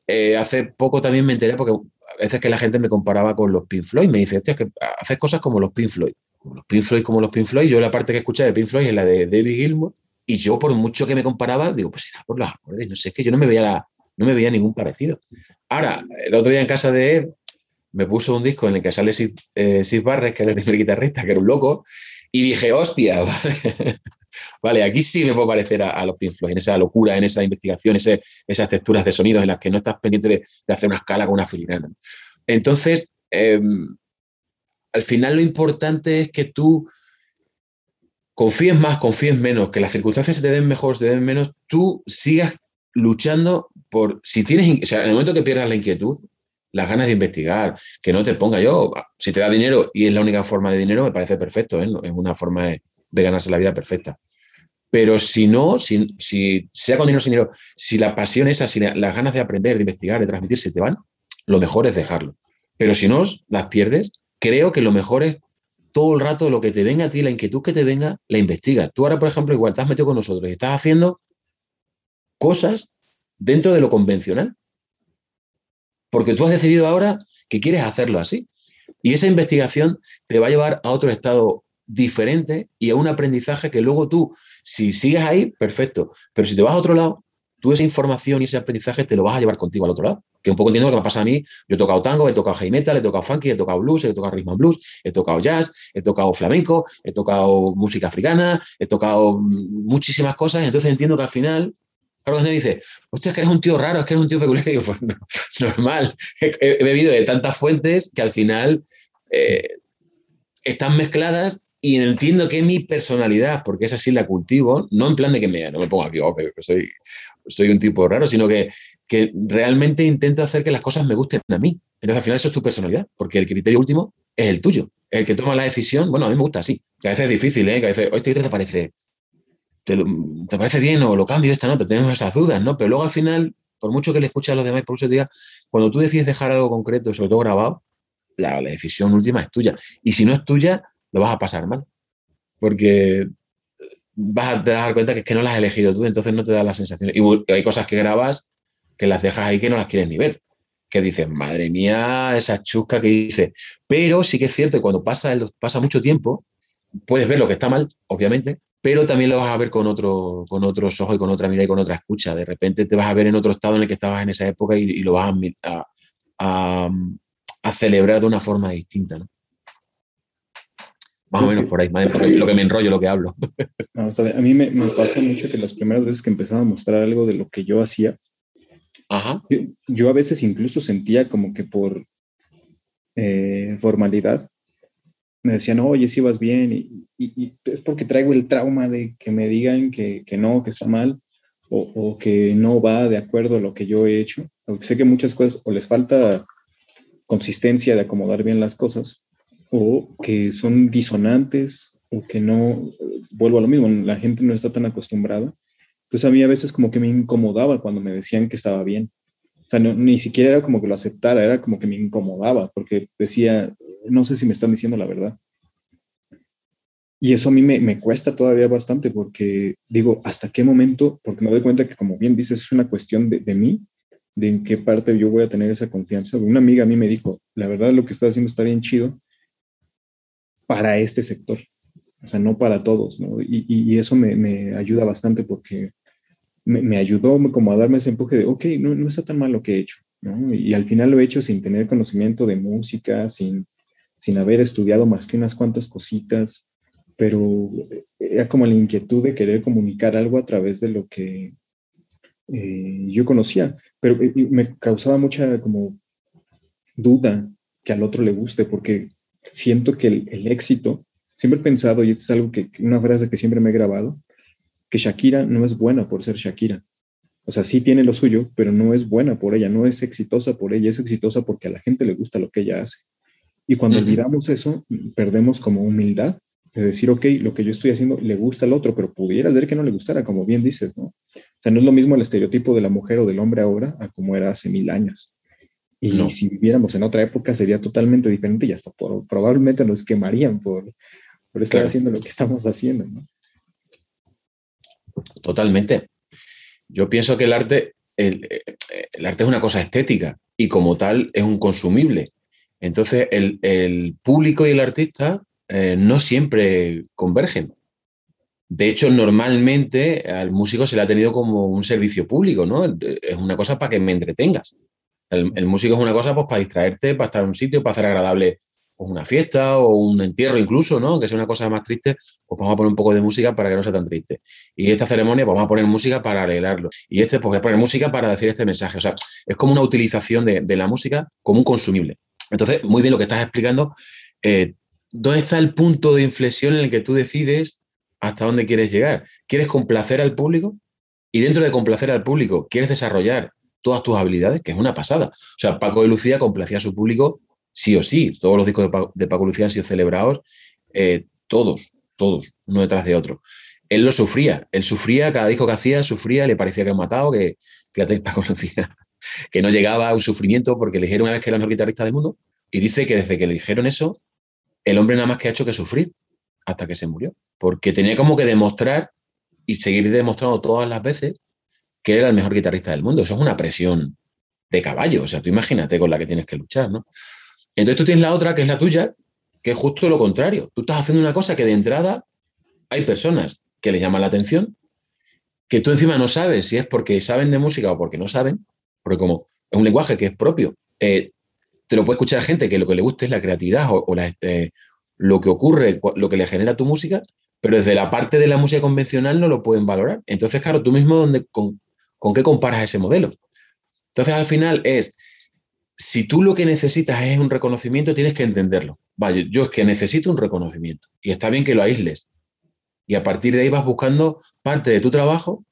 Eh, hace poco también me enteré, porque a veces que la gente me comparaba con los Pink Floyd, me dice, hostia, que haces cosas como los Pink Floyd. Como los Pink Floyd, como los Pink Floyd. Yo la parte que escuché de Pink Floyd es la de David Gilmour. Y yo, por mucho que me comparaba, digo, pues era por los acordes. No sé, es que yo no me veía, no me veía ningún parecido. Ahora, el otro día en casa de me puso un disco en el que sale Sid, eh, Barres, que era el primer guitarrista, que era un loco, y dije, hostia, [laughs] vale, aquí sí me puedo parecer a, los Pink Floyd, en esa locura, en esa investigación, esas texturas de sonidos en las que no estás pendiente de, hacer una escala con una filigrana. Entonces, em, al final lo importante es que tú confíes más, confíes menos, que las circunstancias se te den mejor, se te den menos, tú sigas luchando por, si tienes, o sea, en el momento que pierdas la inquietud, las ganas de investigar, que no te ponga yo, si te da dinero y es la única forma de dinero, me parece perfecto, ¿eh? es una forma de, ganarse la vida perfecta. Pero si no, si, sea con dinero o sin dinero, si la pasión esa, si las ganas de aprender, de investigar, de transmitir se te van, lo mejor es dejarlo. Pero si no las pierdes, creo que lo mejor es todo el rato lo que te venga a ti, la inquietud que te venga, la investigas. Tú ahora, por ejemplo, igual te has metido con nosotros y estás haciendo cosas dentro de lo convencional porque tú has decidido ahora que quieres hacerlo así. Y esa investigación te va a llevar a otro estado diferente y a un aprendizaje que luego tú, si sigues ahí, perfecto. Pero si te vas a otro lado, tú esa información y ese aprendizaje te lo vas a llevar contigo al otro lado. Que un poco entiendo lo que me pasa a mí. Yo he tocado tango, he tocado heavy metal, he tocado funky, he tocado blues, he tocado rhythm and blues, he tocado jazz, he tocado flamenco, he tocado música africana, he tocado muchísimas cosas. Entonces entiendo que al final Carlos me dice, hostia, es que eres un tío raro, es que eres un tío peculiar. Y [laughs] digo, pues normal. [laughs] He, bebido de tantas fuentes que al final eh, están mezcladas y entiendo que mi personalidad, porque es así la cultivo, no en plan de que me, no me ponga aquí, oh, que soy, soy un tipo raro, sino que, que realmente intento hacer que las cosas me gusten a mí. Entonces, al final, eso es tu personalidad, porque el criterio último es el tuyo. El que toma la decisión, bueno, a mí me gusta así. Que a veces es difícil, ¿eh? Que a veces, oye, ¿qué te parece? ¿Te, ¿Te, parece bien o lo cambio esta nota? Tenemos esas dudas, ¿no? Pero luego al final, por mucho que le escuche a los demás, por eso te cuando tú decides dejar algo concreto, sobre todo grabado, la, decisión última es tuya. Y si no es tuya, lo vas a pasar mal. Porque vas a te dar cuenta que es que no las has elegido tú, entonces no te da la sensación. Y hay cosas que grabas que las dejas ahí que no las quieres ni ver. Que dices, madre mía, esa chusca que dice. Pero sí que es cierto que cuando pasa, pasa mucho tiempo, puedes ver lo que está mal, obviamente, pero también lo vas a ver con, otro, con otros ojos y con otra mirada y con otra escucha. De repente te vas a ver en otro estado en el que estabas en esa época y, lo vas a, a, a, celebrar de una forma distinta. ¿no? Más o menos por ahí, lo que me enrollo, lo que hablo. [laughs] a mí me, me, pasa mucho que las primeras veces que empezaba a mostrar algo de lo que yo hacía, Yo, a veces incluso sentía como que por eh, formalidad me decían, oye, si vas bien, y, es porque traigo el trauma de que me digan que, que no, que está mal, o, o, que no va de acuerdo a lo que yo he hecho. Aunque sé que muchas cosas o les falta consistencia de acomodar bien las cosas, o que son disonantes o que no, vuelvo a lo mismo, la gente no está tan acostumbrada. Entonces a mí a veces como que me incomodaba cuando me decían que estaba bien. O sea, ni siquiera era como que lo aceptara, era como que me incomodaba porque decía, no sé si me están diciendo la verdad. Y eso a mí me, cuesta todavía bastante porque digo, ¿hasta qué momento? Porque me doy cuenta que como bien dices, es una cuestión de, mí, de en qué parte yo voy a tener esa confianza. Una amiga a mí me dijo, la verdad lo que estás haciendo está bien chido, para este sector, o sea, no para todos, ¿no? Y, eso me, ayuda bastante porque me, me, ayudó como a darme ese empuje de, ok, no, no está tan mal lo que he hecho, ¿no? Y al final lo he hecho sin tener conocimiento de música, sin, sin haber estudiado más que unas cuantas cositas, pero era como la inquietud de querer comunicar algo a través de lo que eh, yo conocía, pero me causaba mucha como duda que al otro le guste, porque siento que el, éxito, siempre he pensado, y esto es algo que, una frase que siempre me he grabado, que Shakira no es buena por ser Shakira. O sea, sí tiene lo suyo, pero no es buena por ella, no es exitosa por ella, es exitosa porque a la gente le gusta lo que ella hace. Y cuando olvidamos eso, perdemos como humildad de decir, ok, lo que yo estoy haciendo le gusta al otro, pero pudiera ser que no le gustara, como bien dices, ¿no? O sea, no es lo mismo el estereotipo de la mujer o del hombre ahora a como era hace mil años. Y si viviéramos en otra época sería totalmente diferente y hasta probablemente nos quemarían por, por estar haciendo lo que estamos haciendo. ¿no? Totalmente. Yo pienso que el arte, el, el, arte es una cosa estética y como tal es un consumible. Entonces el, el público y el artista eh, no siempre convergen. De hecho, normalmente al músico se le ha tenido como un servicio público, ¿no? Es una cosa para que me entretengas. El, músico es una cosa pues, para distraerte, para estar en un sitio, para hacer agradable una fiesta o un entierro incluso, ¿no? Que sea una cosa más triste, pues vamos a poner un poco de música para que no sea tan triste. Y esta ceremonia, pues vamos a poner música para alegrarlo. Y este, pues voy a poner música para decir este mensaje. O sea, es como una utilización de, de la música como un consumible. Entonces, muy bien lo que estás explicando. Eh, ¿Dónde está el punto de inflexión en el que tú decides hasta dónde quieres llegar? ¿Quieres complacer al público? Y dentro de complacer al público, ¿quieres desarrollar todas tus habilidades, que es una pasada. O sea, Paco de Lucía complacía a su público sí o sí. Todos los discos de Paco de, Lucía han sido celebrados, eh, todos, todos, uno detrás de otro. Él lo sufría, él sufría, cada disco que hacía sufría, le parecía que era matado, que, fíjate, [laughs] Paco Lucía, que no llegaba a un sufrimiento porque le dijeron una vez que era el mejor guitarrista del mundo y dice que desde que le dijeron eso, el hombre nada más que ha hecho que sufrir hasta que se murió, porque tenía como que demostrar y seguir demostrando todas las veces que era el mejor guitarrista del mundo. Eso es una presión de caballo. O sea, tú imagínate con la que tienes que luchar, ¿no? Entonces tú tienes la otra, que es la tuya, que es justo lo contrario. Tú estás haciendo una cosa que de entrada hay personas que le llaman la atención, que tú encima no sabes si es porque saben de música o porque no saben, porque como es un lenguaje que es propio, eh, te lo puede escuchar gente que lo que le guste es la creatividad o, eh, lo que ocurre, lo que le genera tu música, pero desde la parte de la música convencional no lo pueden valorar. Entonces, claro, tú mismo donde, con, ¿con qué comparas ese modelo? Entonces, al final es, si tú lo que necesitas es un reconocimiento, tienes que entenderlo. Vaya, yo es que necesito un reconocimiento y está bien que lo aísles. Y a partir de ahí vas buscando parte de tu trabajo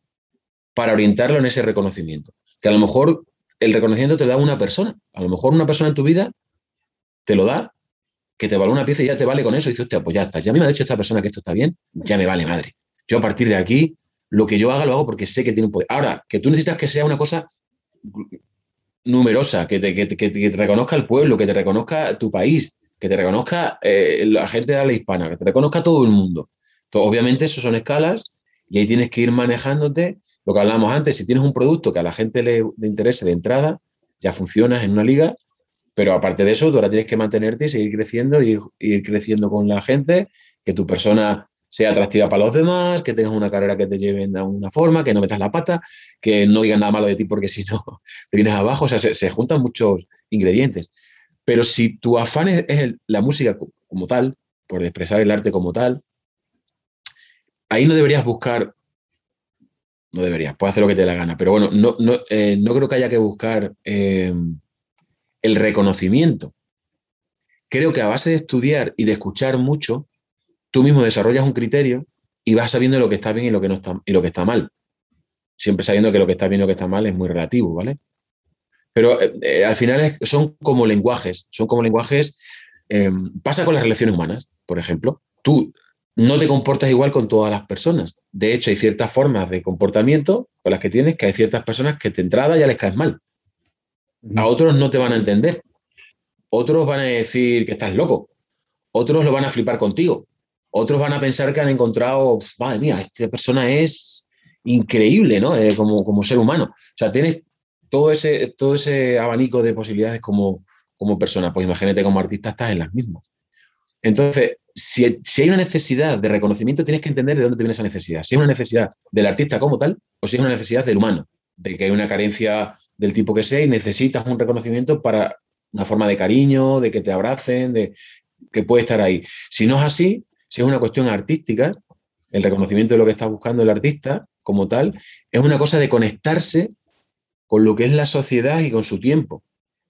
para orientarlo en ese reconocimiento. Que a lo mejor el reconocimiento te da una persona. A lo mejor una persona en tu vida te lo da, que te vale una pieza y ya te vale con eso. Y dices, hostia, pues ya. Ya me ha dicho esta persona que esto está bien, ya me vale madre. Yo a partir de aquí, lo que yo haga lo hago porque sé que tiene un poder. Ahora, que tú necesitas que sea una cosa numerosa, que te, reconozca el pueblo, que te reconozca tu país, que te reconozca eh, la gente de la hispana, que te reconozca todo el mundo. obviamente, eso son escalas y ahí tienes que ir manejándote. Lo que hablábamos antes, si tienes un producto que a la gente le, interese de entrada, ya funcionas en una liga, pero aparte de eso, tú ahora tienes que mantenerte y seguir creciendo y ir creciendo con la gente, que tu persona sea atractiva para los demás, que tengas una carrera que te lleve de una forma, que no metas la pata, que no digan nada malo de ti porque [laughs] si no te vienes abajo. O sea, se, juntan muchos ingredientes. Pero si tu afán es, la música como tal, por expresar el arte como tal, ahí no deberías buscar, no deberías, puedes hacer lo que te dé la gana, pero bueno, no, no, eh, creo que haya que buscar eh, el reconocimiento. Creo que a base de estudiar y de escuchar mucho, tú mismo desarrollas un criterio y vas sabiendo lo que está bien y lo que, no está, y lo que está mal. Siempre sabiendo que lo que está bien y lo que está mal es muy relativo, ¿vale? Pero eh, eh, al final son como lenguajes, son como lenguajes. Em, pasa con las relaciones humanas, por ejemplo. Tú no te comportas igual con todas las personas. De hecho, hay ciertas formas de comportamiento con las que tienes que hay ciertas personas que de entrada ya les caes mal. A otros no te van a entender. Otros van a decir que estás loco. Otros lo van a flipar contigo. Otros van a pensar que han encontrado, madre mía, esta persona es increíble, ¿no? Eh, como, como ser humano. O sea, tienes todo ese, todo ese abanico de posibilidades como, como persona. Pues imagínate como artista estás en las mismas. Entonces, si, si, hay una necesidad de reconocimiento, tienes que entender de dónde te viene esa necesidad. Si es una necesidad del artista como tal, o si es una necesidad del humano, de que hay una carencia del tipo que sea y necesitas un reconocimiento para una forma de cariño, de que te abracen, de que puede estar ahí. Si no es así, si es una cuestión artística, el reconocimiento de lo que está buscando el artista como tal, es una cosa de conectarse con lo que es la sociedad y con su tiempo.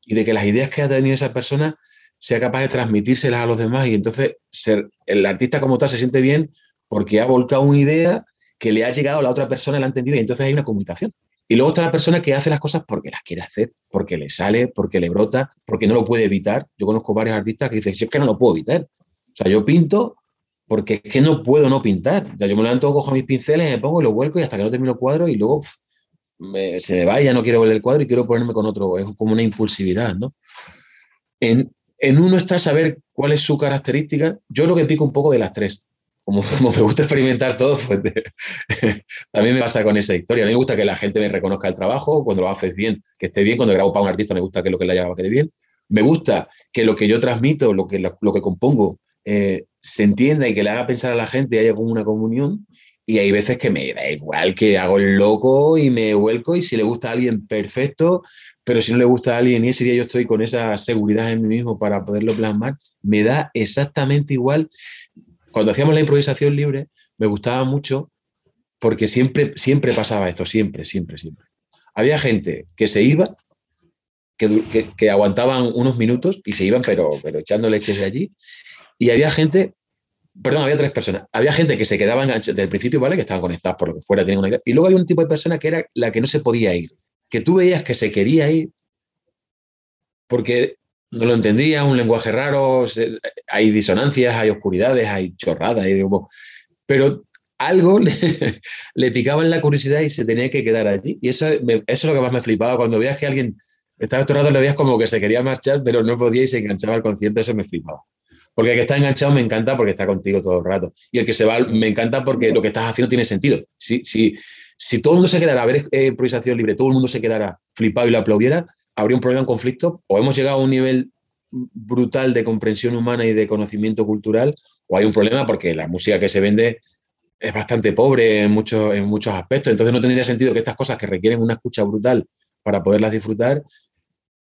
Y de que las ideas que ha tenido esa persona sea capaz de transmitírselas a los demás. Y entonces ser, el artista como tal se siente bien porque ha volcado una idea que le ha llegado a la otra persona, la ha entendido y entonces hay una comunicación. Y luego está la persona que hace las cosas porque las quiere hacer, porque le sale, porque le brota, porque no lo puede evitar. Yo conozco varios artistas que dicen, si es que no lo puedo evitar. O sea, yo pinto porque es que no puedo no pintar. Yo me levanto, cojo mis pinceles, me pongo y lo vuelco y hasta que no termino el cuadro y luego se me va, ya no quiero volver el cuadro y quiero ponerme con otro. Es como una impulsividad, ¿no? En, uno está saber cuál es su característica. Yo lo que pico un poco de las tres. Como, [laughs] como me gusta experimentar todo, pues también [laughs] me pasa con esa historia. A mí me gusta que la gente me reconozca el trabajo, cuando lo haces bien, que esté bien. Cuando grabo para un artista me gusta que lo que le haya quede bien. Me gusta que lo que yo transmito, lo que, lo que compongo, eh, se entienda y que le haga pensar a la gente haya como una comunión. Y hay veces que me da igual que hago el loco y me vuelco y si le gusta a alguien, perfecto, pero si no le gusta a alguien y ese día yo estoy con esa seguridad en mí mismo para poderlo plasmar, me da exactamente igual. Cuando hacíamos la improvisación libre, me gustaba mucho porque siempre, siempre pasaba esto, siempre, siempre, siempre. Había gente que se iba, que, que, aguantaban unos minutos y se iban, pero, pero echando leches de allí, y había gente, perdón, había tres personas. Había gente que se quedaba enganchada desde el principio, ¿vale? Que estaban conectadas por lo que fuera, tenían una. Y luego había un tipo de persona que era la que no se podía ir. Que tú veías que se quería ir porque no lo entendía, un lenguaje raro, hay disonancias, hay oscuridades, hay chorradas, hay, pero algo [laughs] le, picaba en la curiosidad y se tenía que quedar allí. Y eso, eso es lo que más me flipaba. Cuando veías que alguien estaba todo el rato, le veías como que se quería marchar, pero no podía y se enganchaba al concierto, eso me flipaba. Porque el que está enganchado me encanta porque está contigo todo el rato. Y el que se va me encanta porque lo que estás haciendo tiene sentido. Si, si, todo el mundo se quedara a ver eh, improvisación libre, todo el mundo se quedara flipado y lo aplaudiera, habría un problema, un conflicto, o hemos llegado a un nivel brutal de comprensión humana y de conocimiento cultural, o hay un problema porque la música que se vende es bastante pobre en en muchos aspectos. Entonces no tendría sentido que estas cosas que requieren una escucha brutal para poderlas disfrutar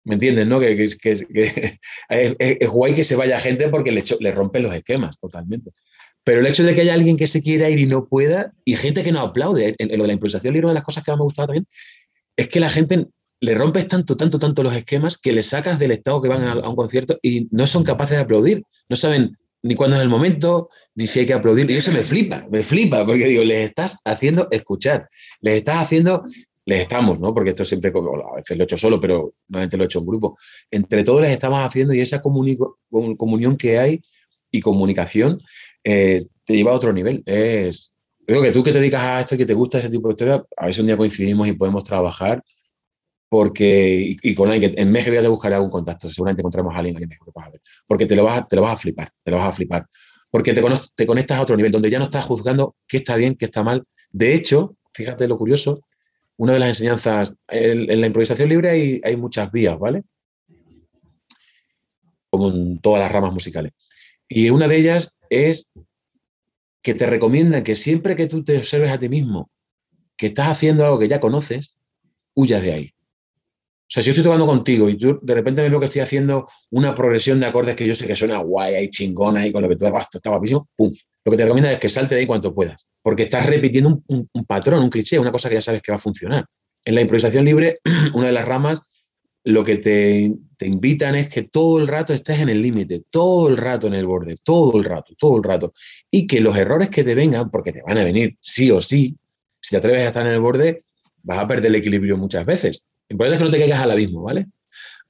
¿Me entiendes? ¿no? Que, que, [laughs] es, guay que se vaya gente porque le, rompen los esquemas totalmente. Pero el hecho de que haya alguien que se quiera ir y no pueda, y gente que no aplaude, en, lo de la improvisación libre, una de las cosas que más me gustaba también, es que la gente le rompes tanto, tanto, tanto los esquemas que le sacas del estado que van a, un concierto y no son capaces de aplaudir. No saben ni cuándo es el momento, ni si hay que aplaudir. Y eso me flipa, me flipa, porque digo, les estás haciendo escuchar, les estás haciendo, les estamos, ¿no? Porque esto siempre, a veces lo he hecho solo, pero normalmente lo he hecho en grupo. Entre todos les estamos haciendo y esa comunión que hay y comunicación eh, te lleva a otro nivel. Es, digo que tú que te dedicas a esto y que te gusta ese tipo de historia, a si un día coincidimos y podemos trabajar porque, y, con alguien, en México voy a buscar algún contacto, seguramente encontramos a alguien en México vas a ver, porque te lo vas a, te lo vas a flipar, te lo vas a flipar, porque te, te conectas a otro nivel, donde ya no estás juzgando qué está bien, qué está mal. De hecho, fíjate lo curioso, una de las enseñanzas, en, la improvisación libre hay, muchas vías, ¿vale? Como en todas las ramas musicales. Y una de ellas es que te recomienda que siempre que tú te observes a ti mismo que estás haciendo algo que ya conoces, huyas de ahí. O sea, si yo estoy tocando contigo y tú de repente me veo que estoy haciendo una progresión de acordes que yo sé que suena guay y chingona y con lo que tú hagas, está guapísimo, ¡pum! Lo que te recomienda es que salte de ahí cuanto puedas, porque estás repitiendo un, patrón, un cliché, una cosa que ya sabes que va a funcionar. En la improvisación libre, [clears throat] una de las ramas, lo que te, te invitan es que todo el rato estés en el límite, todo el rato en el borde, todo el rato, todo el rato. Y que los errores que te vengan, porque te van a venir sí o sí, si te atreves a estar en el borde, vas a perder el equilibrio muchas veces. Lo importante es que no te caigas al abismo, ¿vale?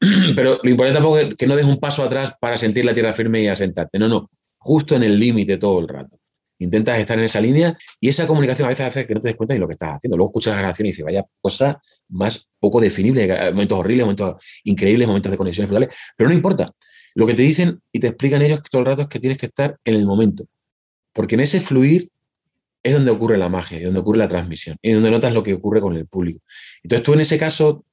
[clears throat] Pero lo importante tampoco es que no des un paso atrás para sentir la tierra firme y asentarte. No, no, justo en el límite todo el rato. Intentas estar en esa línea y esa comunicación a veces hace que no te des cuenta de lo que estás haciendo. Luego escuchas la grabación y dices, vaya cosa más poco definible, momentos horribles, momentos increíbles, momentos de conexiones pero no importa. Lo que te dicen y te explican ellos todo el rato es que tienes que estar en el momento. Porque en ese fluir es donde ocurre la magia, y donde ocurre la transmisión, y donde notas lo que ocurre con el público. Entonces tú en ese caso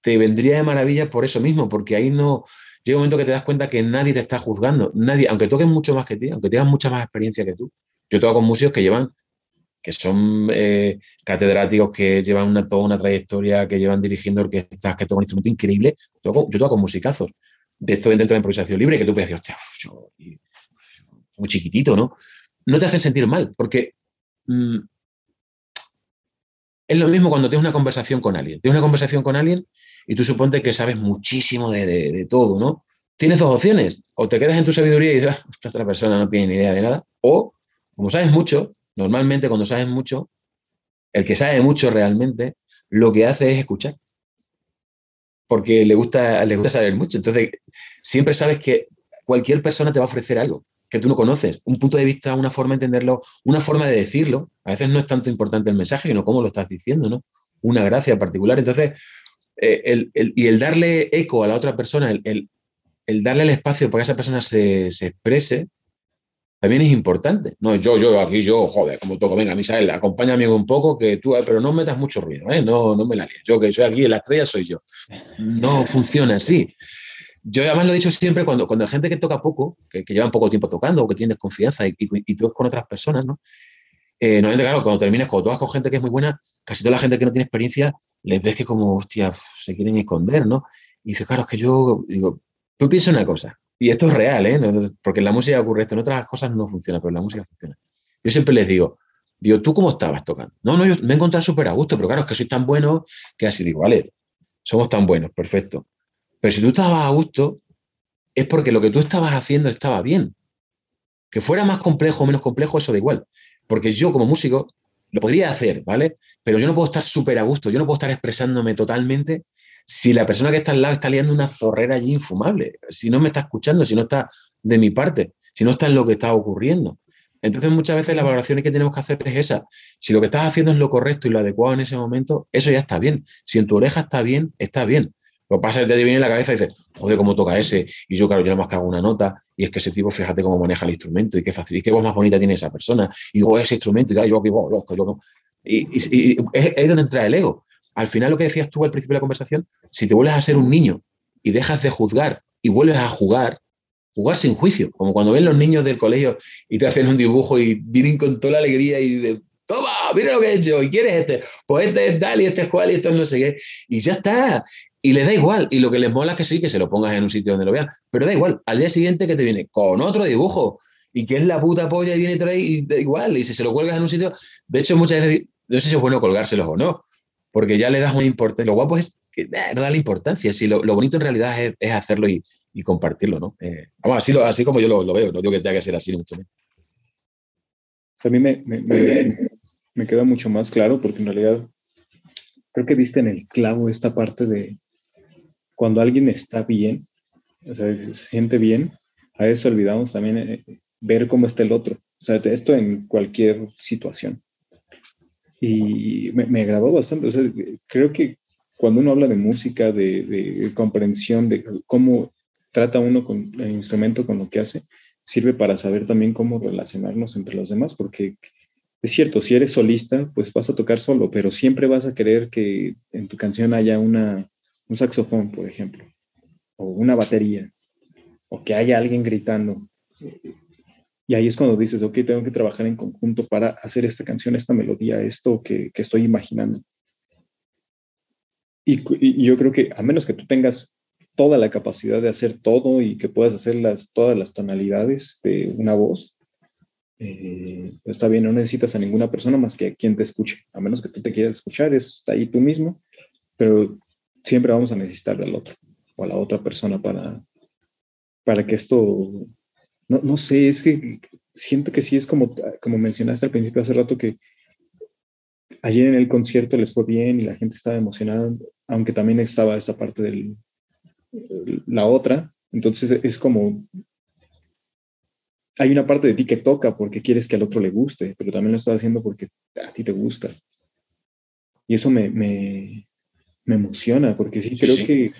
te vendría de maravilla por eso mismo, porque ahí no llega un momento que te das cuenta que nadie te está juzgando, nadie, aunque toques mucho más que ti, aunque tengas mucha más experiencia que tú. Yo toco con músicos que llevan, que son eh, catedráticos, que llevan una, toda una trayectoria, que llevan dirigiendo orquestas, que tocan un instrumento increíble. yo toco con musicazos de esto dentro de la improvisación libre, que tú puedes decir, hostia, yo, muy chiquitito, ¿no? No te hacen sentir mal, porque Mm, es lo mismo cuando tienes una conversación con alguien. Tienes una conversación con alguien y tú suponte que sabes muchísimo de, todo, ¿no? Tienes dos opciones. O te quedas en tu sabiduría y dices, ah, esta otra persona no tiene ni idea de nada. O, como sabes mucho, normalmente cuando sabes mucho, el que sabe mucho realmente, lo que hace es escuchar. Porque le gusta, le gusta saber mucho. Entonces, siempre sabes que cualquier persona te va a ofrecer algo que tú no conoces, un punto de vista, una forma de entenderlo, una forma de decirlo. A veces no es tanto importante el mensaje, sino cómo lo estás diciendo, ¿no? Una gracia particular. Entonces, eh, y el darle eco a la otra persona, el, darle el espacio para que esa persona se, exprese, también es importante. No, yo, yo, aquí yo, joder, como toco, venga, Misael, acompáñame un poco, que tú, pero no metas mucho ruido, ¿eh? no, no me la líes. Yo que soy aquí, la estrella soy yo. No funciona así. Yo además lo he dicho siempre cuando, cuando hay gente que toca poco, que, que llevan poco tiempo tocando o que tienes confianza y, y, tú con otras personas, ¿no? Eh, normalmente, claro, cuando terminas, cuando todas con gente que es muy buena, casi toda la gente que no tiene experiencia, les ves que como, hostia, se quieren esconder, ¿no? Y dices, claro, es que yo, digo, tú piensas una cosa, y esto es real, ¿eh? Porque en la música ocurre esto, en otras cosas no funciona, pero en la música funciona. Yo siempre les digo, digo, ¿tú cómo estabas tocando? No, no, yo me he encontrado súper a gusto, pero claro, es que soy tan bueno que así digo, vale, somos tan buenos, perfecto. Pero si tú estabas a gusto, es porque lo que tú estabas haciendo estaba bien. Que fuera más complejo o menos complejo, eso da igual. Porque yo como músico lo podría hacer, ¿vale? Pero yo no puedo estar súper a gusto, yo no puedo estar expresándome totalmente si la persona que está al lado está liando una zorrera allí infumable, si no me está escuchando, si no está de mi parte, si no está en lo que está ocurriendo. Entonces muchas veces la valoración que tenemos que hacer es esa. Si lo que estás haciendo es lo correcto y lo adecuado en ese momento, eso ya está bien. Si en tu oreja está bien, está bien. Lo pasa que te viene en la cabeza y dices, joder, cómo toca ese. Y yo, claro, yo nada más que hago una nota. Y es que ese tipo, fíjate cómo maneja el instrumento y qué fácil. Y qué voz más bonita tiene esa persona. Y digo, ese instrumento. Y yo aquí, yo no. Y, y, es, es, donde entra el ego. Al final, lo que decías tú al principio de la conversación, si te vuelves a ser un niño y dejas de juzgar y vuelves a jugar, jugar sin juicio, como cuando ven los niños del colegio y te hacen un dibujo y vienen con toda la alegría y de, mira lo que he hecho, y quieres este, pues este es tal y este es cual y esto no sé qué, y ya está. Y les da igual, y lo que les mola es que sí, que se lo pongas en un sitio donde lo vean, pero da igual, al día siguiente que te viene con otro dibujo, y que es la puta polla y viene y trae, y da igual, y si se lo cuelgas en un sitio, de hecho muchas veces, no sé si es bueno colgárselos o no, porque ya le das una importancia. Lo guapo es que eh, no da la importancia, si lo, bonito en realidad es, hacerlo y, compartirlo, ¿no? Eh, vamos, así, así como yo lo, veo, no digo que tenga que ser así, mucho menos. A mí me, me, queda mucho más claro porque en realidad creo que diste en el clavo esta parte de cuando alguien está bien, o sea, se siente bien, a eso olvidamos también eh, ver cómo está el otro. O sea, esto en cualquier situación. Y me, me agradó bastante. O sea, creo que cuando uno habla de música, de, comprensión, de cómo trata uno con el instrumento, con lo que hace, sirve para saber también cómo relacionarnos entre los demás, porque es cierto, si eres solista, pues vas a tocar solo, pero siempre vas a querer que en tu canción haya una, un saxofón, por ejemplo, o una batería, o que haya alguien gritando. Y ahí es cuando dices, ok, tengo que trabajar en conjunto para hacer esta canción, esta melodía, esto que, estoy imaginando. Y, yo creo que a menos que tú tengas toda la capacidad de hacer todo y que puedas hacer las, todas las tonalidades de una voz, eh, pues está bien, no necesitas a ninguna persona más que a quien te escuche. A menos que tú te quieras escuchar, es ahí tú mismo, pero siempre vamos a necesitar al otro o a la otra persona para, para que esto, no, no sé, es que siento que sí es como, como mencionaste al principio hace rato que ayer en el concierto les fue bien y la gente estaba emocionada, aunque también estaba esta parte de la otra. Entonces es como, hay una parte de ti que toca porque quieres que al otro le guste, pero también lo estás haciendo porque a ti te gusta. Y eso me, me, emociona, porque sí, creo que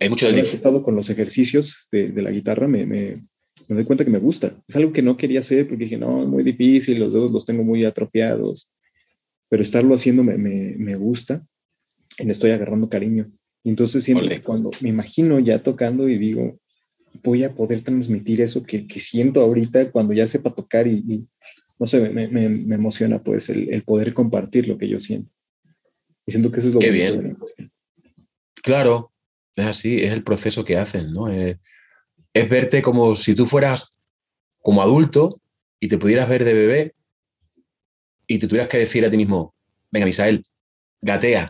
hay mucho he estado con los ejercicios de, de la guitarra, me, me, me, doy cuenta que me gusta. Es algo que no quería hacer porque dije, no, es muy difícil, los dedos los tengo muy atrofiados pero estarlo haciendo me, me, me gusta y le estoy agarrando cariño. Y entonces siempre cuando me imagino ya tocando y digo, voy a poder transmitir eso que, que siento ahorita cuando ya sepa tocar y, no sé, me, me, me, emociona pues el, el, poder compartir lo que yo siento. Y siento que eso es lo que bien. Claro, es así, es el proceso que hacen, ¿no? Es, es verte como si tú fueras como adulto y te pudieras ver de bebé y te tuvieras que decir a ti mismo, venga, Misael, gatea,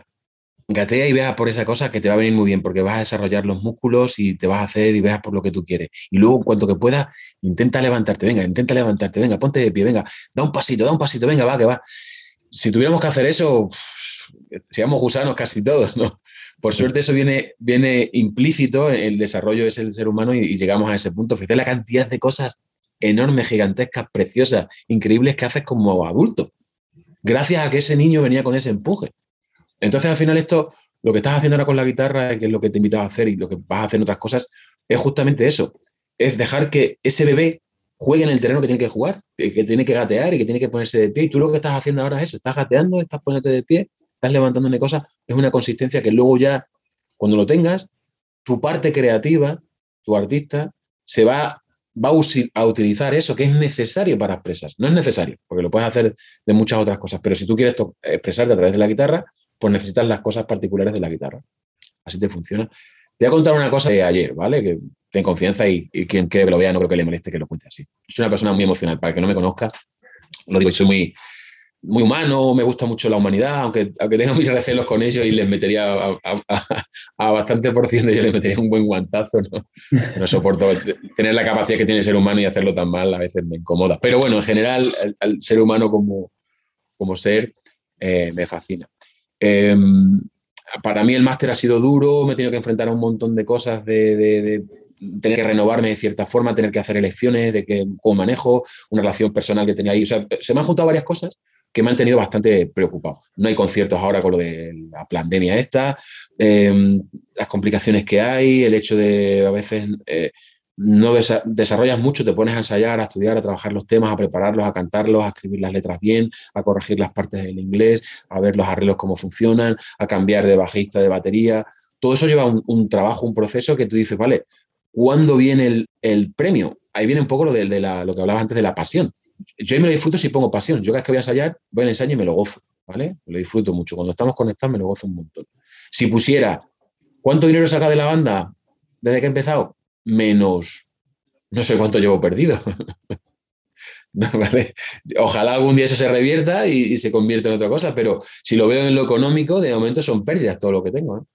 gatea y veas por esa cosa que te va a venir muy bien, porque vas a desarrollar los músculos y te vas a hacer y veas por lo que tú quieres. Y luego, en cuanto que puedas, intenta levantarte, venga, intenta levantarte, venga, ponte de pie, venga, da un pasito, da un pasito, venga, va, que va. Si tuviéramos que hacer eso, seríamos gusanos casi todos, ¿no? Por suerte eso viene, viene implícito en el desarrollo de ese ser humano y, llegamos a ese punto. Fíjate la cantidad de cosas enormes, gigantescas, preciosas, increíbles que haces como adulto gracias a que ese niño venía con ese empuje. Entonces, al final, esto, lo que estás haciendo ahora con la guitarra, que es lo que te invitaba a hacer y lo que vas a hacer en otras cosas, es justamente eso. Es dejar que ese bebé juegue en el terreno que tiene que jugar, que, tiene que gatear y que tiene que ponerse de pie. Y tú lo que estás haciendo ahora es eso, estás gateando, estás poniéndote de pie, estás levantándole cosas. Es una consistencia que luego ya, cuando lo tengas, tu parte creativa, tu artista, se va va a utilizar eso que es necesario para expresar. No es necesario, porque lo puedes hacer de muchas otras cosas, pero si tú quieres expresarte a través de la guitarra, pues necesitas las cosas particulares de la guitarra. Así te funciona. Te voy a contar una cosa de ayer, ¿vale? Que ten confianza y, quien quiere que lo vea no creo que le moleste que lo cuente así. Soy una persona muy emocional, para que no me conozca, lo digo, soy muy, muy humano, me gusta mucho la humanidad, aunque, aunque tengo [laughs] mis recelos con ellos y les metería a, bastante por ciento, yo les metería un buen guantazo, ¿no? no soporto tener la capacidad que tiene el ser humano y hacerlo tan mal, a veces me incomoda. Pero bueno, en general, el, ser humano como, como ser eh, me fascina. Em, para mí el máster ha sido duro, me he tenido que enfrentar a un montón de cosas de, tener que renovarme de cierta forma, tener que hacer elecciones, de que, cómo manejo, una relación personal que tenía ahí. Se me han juntado varias cosas que me han tenido bastante preocupado. No hay conciertos ahora con lo de la pandemia esta, em, las complicaciones que hay, el hecho de a veces eh, no desarrollas mucho, te pones a ensayar, a estudiar, a trabajar los temas, a prepararlos, a cantarlos, a escribir las letras bien, a corregir las partes del inglés, a ver los arreglos cómo funcionan, a cambiar de bajista, de batería. Todo eso lleva un, trabajo, un proceso que tú dices, vale, ¿cuándo viene el, premio? Ahí viene un poco lo de, lo que hablaba antes de la pasión yo me lo disfruto si pongo pasión. Yo cada vez que voy a ensayar, voy al ensayo y me lo gozo, ¿vale? Me lo disfruto mucho. Cuando estamos conectados me lo gozo un montón. Si pusiera, ¿cuánto dinero saca de la banda desde que he empezado? Menos, no sé cuánto llevo perdido. [laughs] Ojalá algún día eso se revierta y, se convierta en otra cosa, pero si lo veo en lo económico, de momento son pérdidas todo lo que tengo.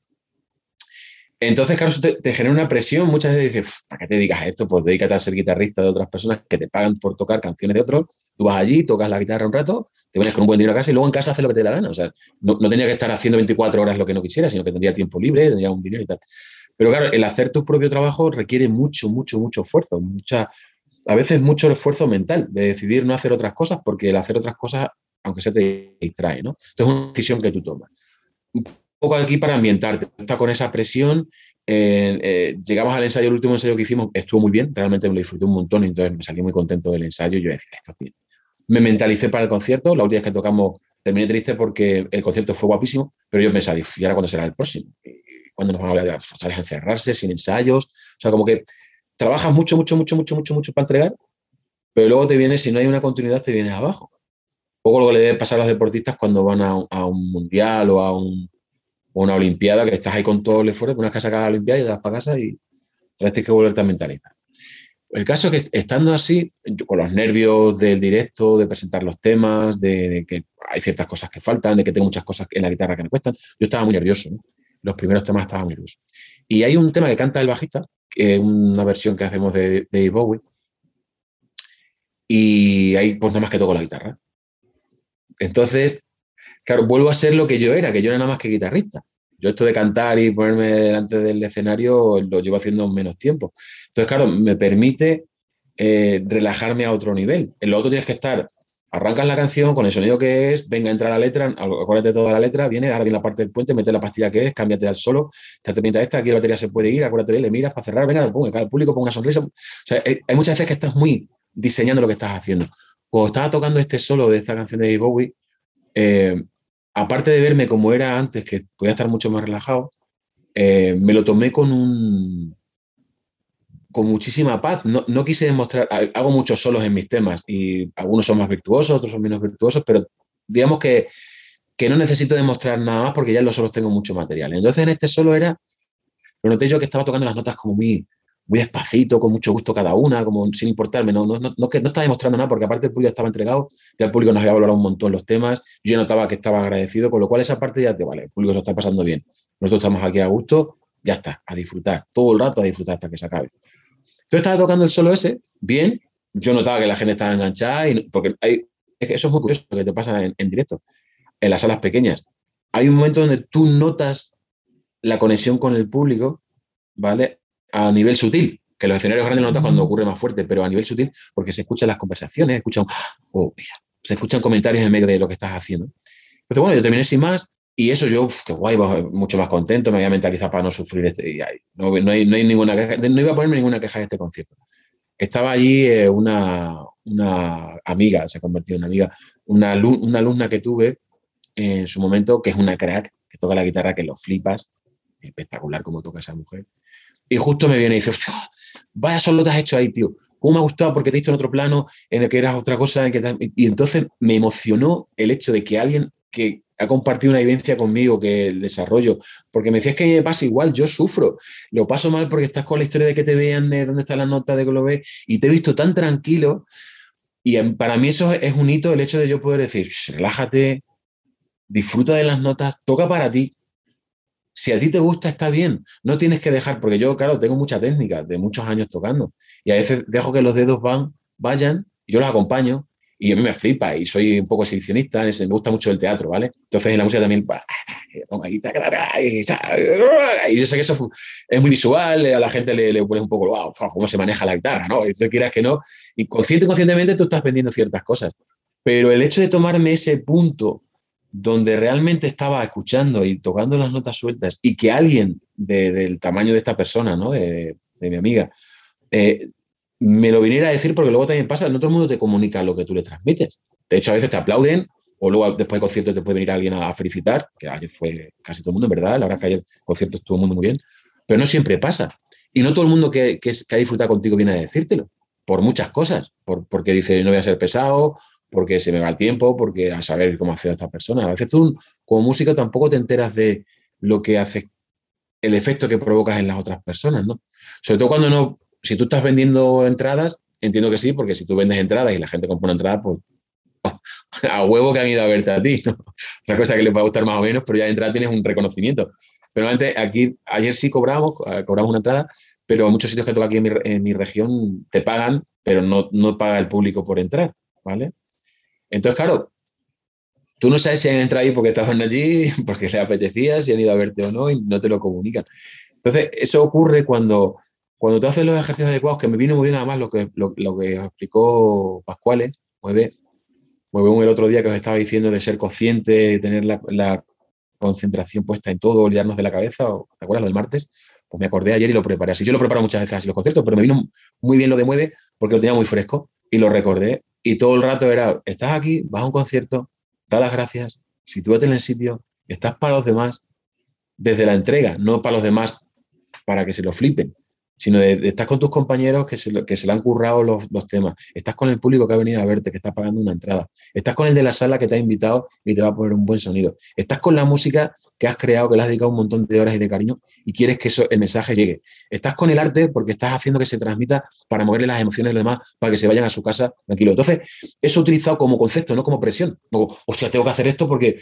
Entonces, claro, te, genera una presión. Muchas veces dices, ¿para qué te dedicas a esto? Pues dedícate a ser guitarrista de otras personas que te pagan por tocar canciones de otros. Tú vas allí, tocas la guitarra un rato, te vienes con un buen dinero a casa y luego en casa haces lo que te da la gana. O sea, no, no tenía que estar haciendo 24 horas lo que no quisiera, sino que tendría tiempo libre, tendría un dinero y tal. Pero claro, el hacer tu propio trabajo requiere mucho, mucho, mucho esfuerzo, mucha, a veces mucho esfuerzo mental de decidir no hacer otras cosas porque el hacer otras cosas, aunque se te distrae, ¿no? Entonces es una decisión que tú tomas. Un poco aquí para ambientarte, está con esa presión. Eh, eh, llegamos al ensayo, el último ensayo que hicimos estuvo muy bien, realmente me lo disfruté un montón, entonces me salí muy contento del ensayo y yo decía, esto bien. Me mentalicé para el concierto, la última vez que tocamos terminé triste porque el concierto fue guapísimo, pero yo pensaba, y ahora cuándo será el próximo? Cuando nos van a hablar de las encerrarse sin ensayos. O sea, como que trabajas mucho, mucho, mucho, mucho, mucho, mucho para entregar, pero luego te vienes, si no hay una continuidad, te vienes abajo. Un poco lo que le debe pasar a los deportistas cuando van a, un mundial o a una olimpiada, que estás ahí con todo el esfuerzo, una vez que sacas la olimpiada y te vas para casa y tienes que volverte a mentalizar. El caso es que estando así, con los nervios del directo, de presentar los temas, de, que hay ciertas cosas que faltan, de que tengo muchas cosas en la guitarra que me cuestan, yo estaba muy nervioso. ¿no? Los primeros temas estaban nerviosos. Y hay un tema que canta el bajista, que es una versión que hacemos de, de Bowie, y ahí pues nada más que toco la guitarra. Entonces, claro, vuelvo a ser lo que yo era, que yo era nada más que guitarrista. Yo esto de cantar y ponerme delante del escenario lo llevo haciendo en menos tiempo. Entonces, claro, me permite eh, relajarme a otro nivel. En lo otro tienes que estar arrancas la canción con el sonido que es, venga, entra la letra, acuérdate toda la letra, viene, ahora viene la parte del puente, mete la pastilla que es, cámbiate al solo, te mientras esta, aquí la batería se puede ir, acuérdate de le miras para cerrar, venga, ponga el público con una sonrisa. Sea, hay, muchas veces que estás muy diseñando lo que estás haciendo. Cuando estaba tocando este solo de esta canción de Bowie, eh, aparte de verme como era antes, que podía estar mucho más relajado, eh, me lo tomé con un, con muchísima paz. No, no, quise demostrar, hago muchos solos en mis temas y algunos son más virtuosos, otros son menos virtuosos, pero digamos que, que no necesito demostrar nada más porque ya en los solos tengo mucho material. Entonces en este solo era, lo noté yo que estaba tocando las notas como muy, muy despacito, con mucho gusto cada una, como sin importarme, no, no, no, no, estaba demostrando nada porque aparte el público estaba entregado, ya el público nos había valorado un montón los temas, yo notaba que estaba agradecido, con lo cual esa parte ya te vale, el público se está pasando bien, nosotros estamos aquí a gusto, ya está, a disfrutar, todo el rato a disfrutar hasta que se acabe. Tú estabas tocando el solo ese, bien, yo notaba que la gente estaba enganchada, y, porque hay, es que eso es muy curioso lo que te pasa en, directo, en las salas pequeñas. Hay un momento donde tú notas la conexión con el público, ¿vale? A nivel sutil, que los escenarios grandes lo notas cuando ocurre más fuerte, pero a nivel sutil, porque se escuchan las conversaciones, escuchan, oh, mira, se escuchan comentarios en medio de lo que estás haciendo. Entonces, bueno, yo terminé sin más y eso yo, qué guay, mucho más contento, me había mentalizado para no sufrir este. No, no, hay, no, hay, ninguna queja, no iba a ponerme ninguna queja de este concierto. Estaba allí eh, una, una, amiga, se ha convertido en amiga, una, una, alumna que tuve en su momento, que es una crack, que toca la guitarra, que lo flipas, espectacular como toca esa mujer. Y justo me viene y dice, vaya solo te has hecho ahí, tío. ¿Cómo me ha gustado? Porque te he visto en otro plano, en el que eras otra cosa. Y entonces me emocionó el hecho de que alguien que ha compartido una vivencia conmigo que el desarrollo, porque me decías que me pasa igual, yo sufro, lo paso mal porque estás con la historia de que te vean de dónde está la nota, de que lo ves, y te he visto tan tranquilo, y para mí eso es un hito el hecho de yo poder decir, relájate, disfruta de las notas, toca para ti. Si a ti te gusta, está bien. No tienes que dejar, porque yo, claro, tengo mucha técnica de muchos años tocando. Y a veces dejo que los dedos van, vayan, y yo los acompaño, y a mí me flipa y soy un poco exhibicionista, me gusta mucho el teatro, ¿vale? Entonces en la música también, y yo sé que eso es muy visual, a la gente le, le pones un poco, wow, cómo se maneja la guitarra, ¿no? Y tú quieras que no, y consciente conscientemente tú estás vendiendo ciertas cosas. Pero el hecho de tomarme ese punto donde realmente estaba escuchando y tocando las notas sueltas y que alguien del tamaño de esta persona, ¿no? De, de mi amiga, eh, me lo viniera a decir, porque luego también pasa, en otro mundo te comunica lo que tú le transmites. De hecho, a veces te aplauden o luego después del concierto te puede venir alguien a, felicitar, que ayer fue casi todo el mundo, en verdad, la verdad que ayer el concierto estuvo el mundo muy bien, pero no siempre pasa. Y no todo el mundo que, que, ha disfrutado contigo viene a decírtelo, por muchas cosas, por, porque dice no voy a ser pesado, porque se me va el tiempo, porque a saber cómo hace a esta persona. A veces tú, como músico, tampoco te enteras de lo que hace, el efecto que provocas en las otras personas, ¿no? Sobre todo cuando no si tú estás vendiendo entradas, entiendo que sí, porque si tú vendes entradas y la gente compra una entrada, pues [laughs] a huevo que han ido a verte a ti, ¿no? Una cosa que les va a gustar más o menos, pero ya de entrada tienes un reconocimiento. Pero antes, aquí, ayer sí cobramos, eh, cobramos una entrada, pero muchos sitios que toco aquí en mi, región te pagan, pero no, no paga el público por entrar, ¿vale? Entonces, claro, tú no sabes si han entrado ahí porque estaban allí, [laughs] porque les apetecía, si han ido a verte o no, y no te lo comunican. Entonces, eso ocurre cuando, cuando tú haces los ejercicios adecuados, que me vino muy bien además lo que, lo, que explicó Pascuales, mueve, mueve el otro día que os estaba diciendo de ser consciente, tener la, concentración puesta en todo, olvidarnos de la cabeza, ¿te acuerdas lo del martes? Pues me acordé ayer y lo preparé así. Yo lo preparo muchas veces así los conciertos, pero me vino muy bien lo de mueve porque lo tenía muy fresco y lo recordé. Y todo el rato era, estás aquí, vas a un concierto, da las gracias, sitúate en el sitio, estás para los demás desde la entrega, no para los demás para que se lo flipen sino de, estás con tus compañeros que se, que se le han currado los, temas, estás con el público que ha venido a verte, que está pagando una entrada, estás con el de la sala que te ha invitado y te va a poner un buen sonido, estás con la música que has creado, que le has dedicado un montón de horas y de cariño y quieres que eso, el mensaje llegue. Estás con el arte porque estás haciendo que se transmita para moverle las emociones de los demás, para que se vayan a su casa tranquilo. Entonces, eso utilizado como concepto, no como presión. o sea, tengo que hacer esto porque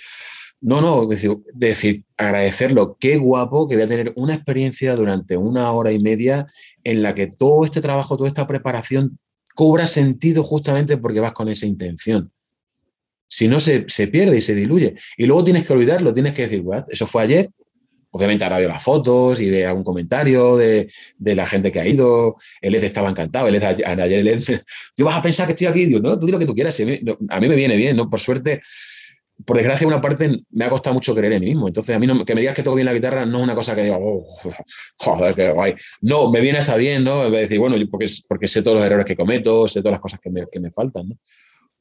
no, no, decir, decir, agradecerlo. Qué guapo que voy a tener una experiencia durante una hora y media en la que todo este trabajo, toda esta preparación cobra sentido justamente porque vas con esa intención. Si no, se, pierde y se diluye. Y luego tienes que olvidarlo, tienes que decir, What? eso fue ayer. Obviamente ahora veo las fotos y veo algún comentario de, la gente que ha ido. El Ed estaba encantado. El ayer el Ed, [laughs] tú vas a pensar que estoy aquí. Digo, no, tú di lo que tú quieras. A mí me viene bien, ¿no? Por suerte, por desgracia, una parte me ha costado mucho creer en mí mismo. Entonces, a mí no, que me digas que toco bien la guitarra no es una cosa que diga, oh, [laughs] joder, qué guay. No, me viene hasta bien, ¿no? Es decir, bueno, porque, porque sé todos los errores que cometo, sé todas las cosas que me, que me faltan.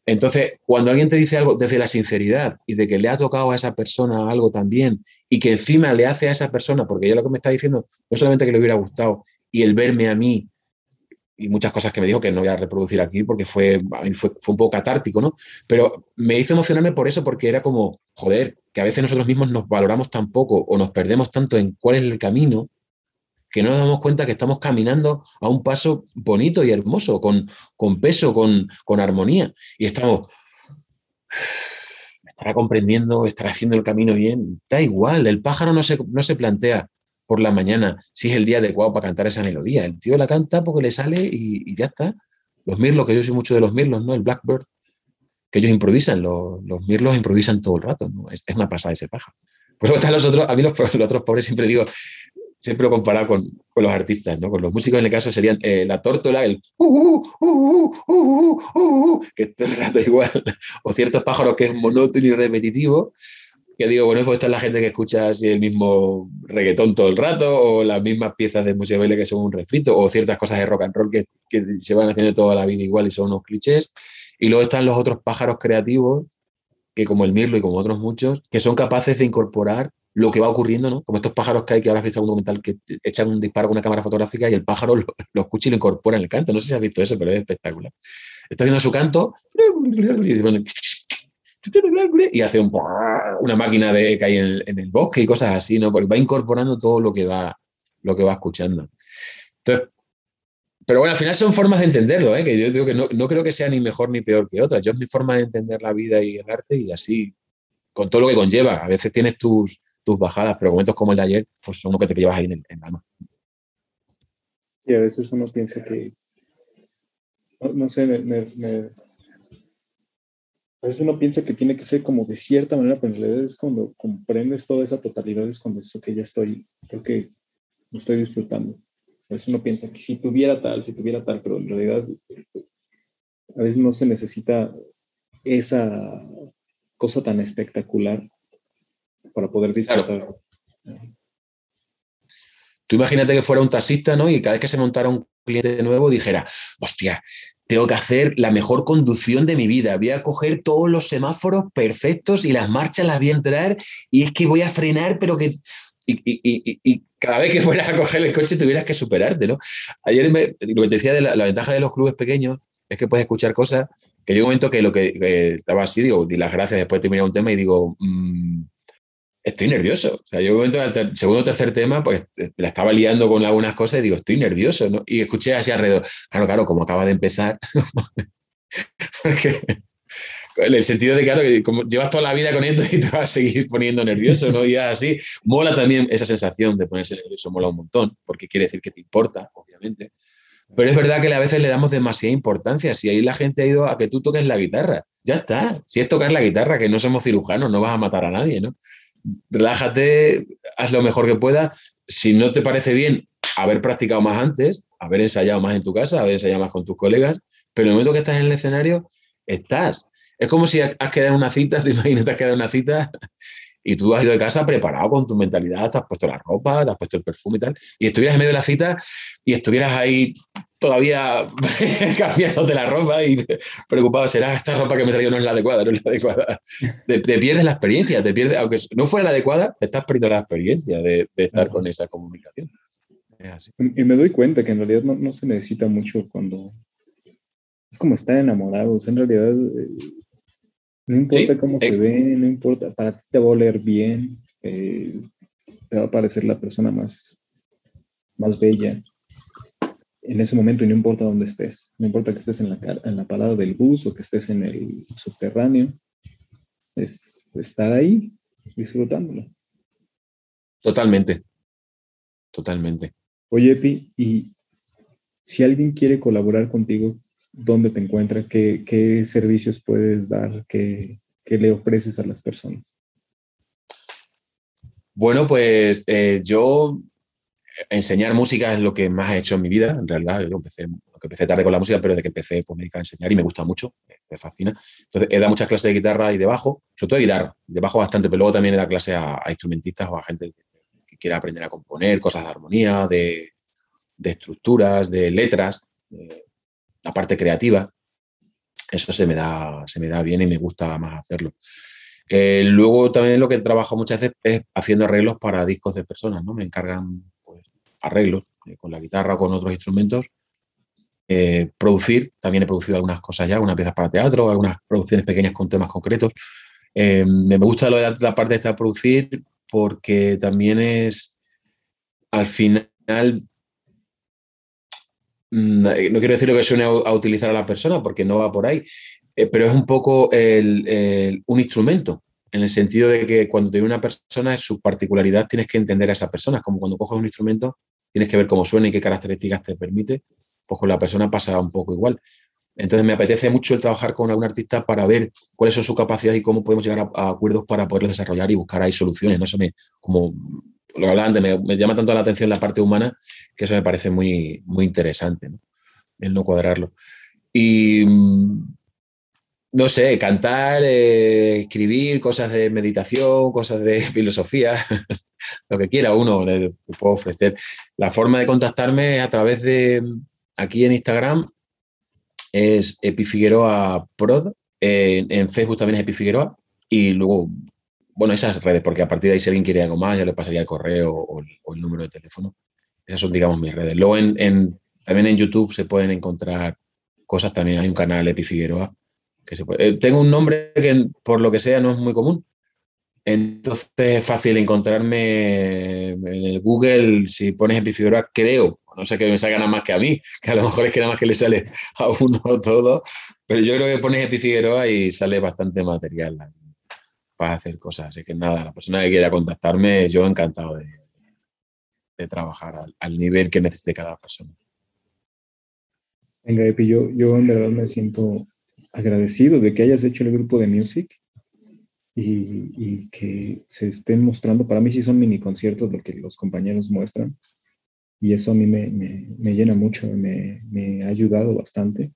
Entonces, cuando alguien te dice algo desde la sinceridad y de que le ha tocado a esa persona algo también y que encima le hace a esa persona, porque ya lo que me está diciendo no solamente que le hubiera gustado y el verme a mí y muchas cosas que me dijo que no voy a reproducir aquí porque fue, fue, fue, un poco catártico, ¿no? Pero me hizo emocionarme por eso, porque era como, joder, que a veces nosotros mismos nos valoramos tan poco o nos perdemos tanto en cuál es el camino que no nos damos cuenta que estamos caminando a un paso bonito y hermoso, con, con peso, con, con armonía. Y estamos, estará comprendiendo, estará haciendo el camino bien. Da igual, el pájaro no se, no se plantea, por la mañana si es el día adecuado para cantar esa melodía. El tío la canta porque le sale y, ya está. Los mirlos, que yo soy mucho de los mirlos, ¿no? El blackbird, que ellos improvisan, los, mirlos improvisan todo el rato. Es, una pasada ese paja. Pues están los otros, a mí [laughs] los, otros pobres siempre digo, siempre lo comparado con, los artistas, ¿no? Con los músicos en el caso serían eh, la tórtola, el uh, uh, uh, que todo el rato igual, [laughs] o ciertos pájaros que es monótono y repetitivo, que digo, bueno, pues esta es la gente que escucha así el mismo reggaetón todo el rato, o las mismas piezas de música baile que son un refrito, o ciertas cosas de rock and roll que, se van haciendo toda la vida igual y son unos clichés. Y luego están los otros pájaros creativos, que como el mirlo y como otros muchos, que son capaces de incorporar lo que va ocurriendo, ¿no? Como estos pájaros que hay, que ahora has visto un documental que echan un disparo con una cámara fotográfica y el pájaro lo, lo escucha y lo incorpora en el canto. No sé si has visto eso, pero es espectacular. Está haciendo su canto y hace una máquina de, que hay en el, bosque y cosas así, ¿no? Porque va incorporando todo lo que va, lo que va escuchando. Entonces, pero bueno, al final son formas de entenderlo, ¿eh? que yo digo que no, no, creo que sea ni mejor ni peor que otra. Yo es mi forma de entender la vida y el arte y así, con todo lo que conlleva. A veces tienes tus, tus bajadas, pero momentos como el de ayer, pues son lo que te llevas ahí en, en la mano. Y a veces uno piensa que, no, sé, me, a veces uno piensa que tiene que ser como de cierta manera, pero en realidad es cuando comprendes toda esa totalidad, es cuando esto que ya estoy, creo que lo estoy disfrutando. A veces uno piensa que si tuviera tal, si tuviera tal, pero en realidad a veces no se necesita esa cosa tan espectacular para poder disfrutar. Tú imagínate que fuera un taxista, ¿no? Y cada vez que se montara un cliente nuevo dijera, hostia, tengo que hacer la mejor conducción de mi vida. Voy a coger todos los semáforos perfectos y las marchas las voy a entrar y es que voy a frenar, pero que... Y, cada vez que [laughs] fueras a coger el coche tuvieras que superarte, ¿no? Ayer me, lo que te decía de la, ventaja de los clubes pequeños es que puedes escuchar cosas que yo un momento que lo que estaba así, digo, di las gracias, después terminé un tema y digo, mm, estoy nervioso. O sea, yo en el segundo o tercer tema, pues la estaba liando con algunas cosas y digo, estoy nervioso, ¿no? Y escuché así alrededor, claro, claro, como acaba de empezar. [laughs] en el sentido de, claro, que como llevas toda la vida con esto y te vas a seguir poniendo nervioso, ¿no? Y así, mola también esa sensación de ponerse nervioso, mola un montón, porque quiere decir que te importa, obviamente. Pero es verdad que a veces le damos demasiada importancia. Si ahí la gente ha ido a que tú toques la guitarra, ya está. Si es tocar la guitarra, que no somos cirujanos, no vas a matar a nadie, ¿no? Relájate, haz lo mejor que puedas. Si no te parece bien haber practicado más antes, haber ensayado más en tu casa, haber ensayado más con tus colegas, pero en el momento que estás en el escenario, estás. Es como si has quedado en una cita, [laughs] te imaginas que has quedado una cita y tú has ido de casa preparado con tu mentalidad, te has puesto la ropa, te has puesto el perfume y tal, y estuvieras en medio de la cita y estuvieras ahí todavía [laughs] cambiándote la ropa y preocupado, será esta ropa que me salió no es la adecuada, no es la adecuada. Te, pierdes la experiencia, te pierdes, aunque no fuera la adecuada, estás perdiendo la experiencia de, estar con esa comunicación. Y me doy cuenta que en realidad no, se necesita mucho cuando es como estar enamorados, en realidad eh, no importa cómo se eh. ve, no importa, para ti te va a oler bien, eh, te va a parecer la persona más, más bella en ese momento y no importa dónde estés, no importa que estés en la, en la parada del bus o que estés en el subterráneo, es estar ahí disfrutándolo. Totalmente, totalmente. Oye, Epi, y si alguien quiere colaborar contigo, dónde te encuentras, qué, servicios puedes dar, qué, le ofreces a las personas. Bueno, pues eh, yo enseñar música es lo que más he hecho en mi vida, en realidad. Yo empecé, tarde con la música, pero desde que empecé pues, me dediqué a enseñar y me gusta mucho, me fascina. Entonces he dado muchas clases de guitarra y de bajo, sobre todo de guitarra, de bajo bastante, pero luego también he dado clases a, instrumentistas o a gente que, quiera aprender a componer cosas de armonía, de estructuras, de letras la parte creativa, eso se me da, se me da bien y me gusta más hacerlo. Eh, luego también lo que trabajo muchas veces es haciendo arreglos para discos de personas, ¿no? Me encargan pues, arreglos eh, con la guitarra o con otros instrumentos. Eh, producir, también he producido algunas cosas ya, algunas piezas para teatro, algunas producciones pequeñas con temas concretos. me gusta la, la parte de esta producir porque también es, al final, Mm, eh, no quiero decir lo que suene a, utilizar a la persona porque no va por ahí, eh, pero es un poco un instrumento, en el sentido de que cuando tiene una persona, es su particularidad, tienes que entender a esa persona. Como cuando coges un instrumento, tienes que ver cómo suena y qué características te permite, pues con la persona pasa un poco igual. Entonces me apetece mucho el trabajar con algún artista para ver cuáles son sus capacidades y cómo podemos llegar a, acuerdos para poderlos desarrollar y buscar ahí soluciones. ¿no? Eso me, como lo hablaba antes, me, llama tanto la atención la parte humana que eso me parece muy, muy interesante, ¿no? el no cuadrarlo. Y mm, no sé, cantar, eh, escribir, cosas de meditación, cosas de [laughs] filosofía, [laughs] lo que quiera uno le, puedo ofrecer. La forma de contactarme es a través de, aquí en Instagram, es Epifigueroa Prod, en Facebook también es Epifigueroa, y luego bueno, esas redes, porque a partir de ahí si alguien quiere algo más, ya le pasaría el correo o el, número de teléfono. Esas son, digamos, mis redes. Luego en, también en YouTube se pueden encontrar cosas, también hay un canal Epi Figueroa. Que se puede, eh, tengo un nombre que por lo que sea no es muy común. Entonces es fácil encontrarme en el Google, si pones Epi Figueroa, creo, no sé que me salga nada más que a mí, que a lo mejor es que nada más que le sale a uno todo, pero yo creo que pones Epi Figueroa y sale bastante material para hacer cosas. Así que nada, la persona que quiera contactarme, yo encantado de, trabajar al, nivel que necesite cada persona. Venga, Epi, yo, yo en verdad me siento agradecido de que hayas hecho el grupo de music y, que se estén mostrando. Para mí sí son mini conciertos lo que los compañeros muestran y eso a mí me, me, llena mucho, me, me, ha ayudado bastante.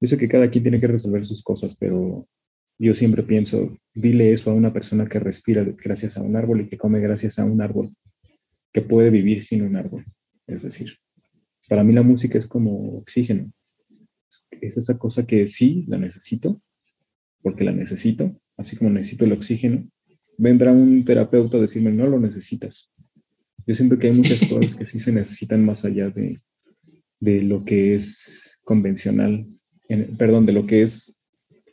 Yo sé que cada quien tiene que resolver sus cosas, pero yo siempre pienso, dile eso a una persona que respira gracias a un árbol y que come gracias a un árbol, que puede vivir sin un árbol. Es decir, para mí la música es como oxígeno. Es esa cosa que sí la necesito, porque la necesito, así como necesito el oxígeno. Vendrá un terapeuta a decirme, no lo necesitas. Yo siento que hay muchas [laughs] cosas que sí se necesitan más allá de, de lo que es convencional, perdón, de lo que es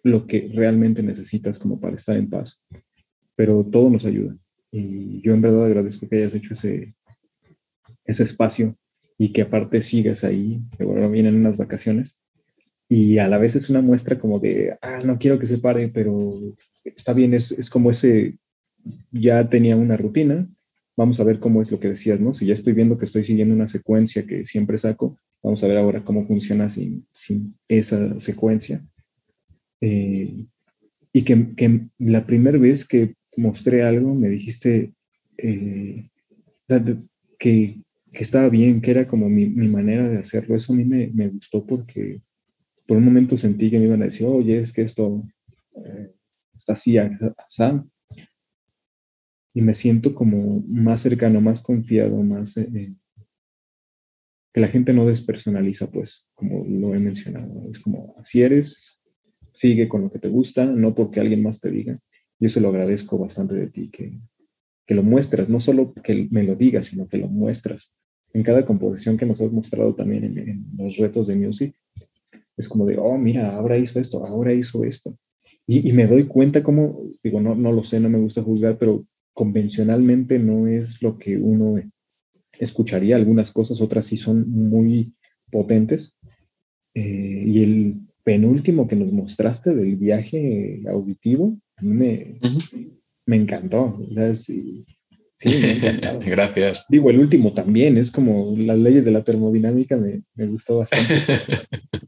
lo que realmente necesitas como para estar en paz. Pero todo nos ayuda, Y yo en verdad agradezco que hayas hecho ese, ese espacio y que aparte sigas ahí, que bueno, vienen unas vacaciones. Y a la vez es una muestra como de, ah, no quiero que se pare, pero está bien, es, es como ese, ya tenía una rutina, vamos a ver cómo es lo que decías, ¿no? Si ya estoy viendo que estoy siguiendo una secuencia que siempre saco, vamos a ver ahora cómo funciona sin, sin esa secuencia. Eh, y que, que, la primera vez que mostré algo me dijiste eh, que, que, estaba bien, que era como mi, mi, manera de hacerlo. Eso a mí me, me, gustó porque por un momento sentí que me iban a decir, oye, es que esto eh, está así, así y me siento como más cercano, más confiado, más... Eh, eh, que la gente no despersonaliza, pues, como lo he mencionado. Es como, así eres, sigue con lo que te gusta, no porque alguien más te diga. Yo se lo agradezco bastante de ti, que, que lo muestras, no solo que me lo digas, sino que lo muestras. En cada composición que nos has mostrado también en, los retos de music, es como de, oh, mira, ahora hizo esto, ahora hizo esto. Y, y, me doy cuenta como, digo, no, no lo sé, no me gusta juzgar, pero convencionalmente no es lo que uno escucharía. Algunas cosas, otras sí son muy potentes. Eh, y el penúltimo que nos mostraste del viaje auditivo, a mí me, me encantó. Sí, me [laughs] Gracias. Digo, el último también, es como las leyes de la termodinámica, me, me gustó bastante. [laughs]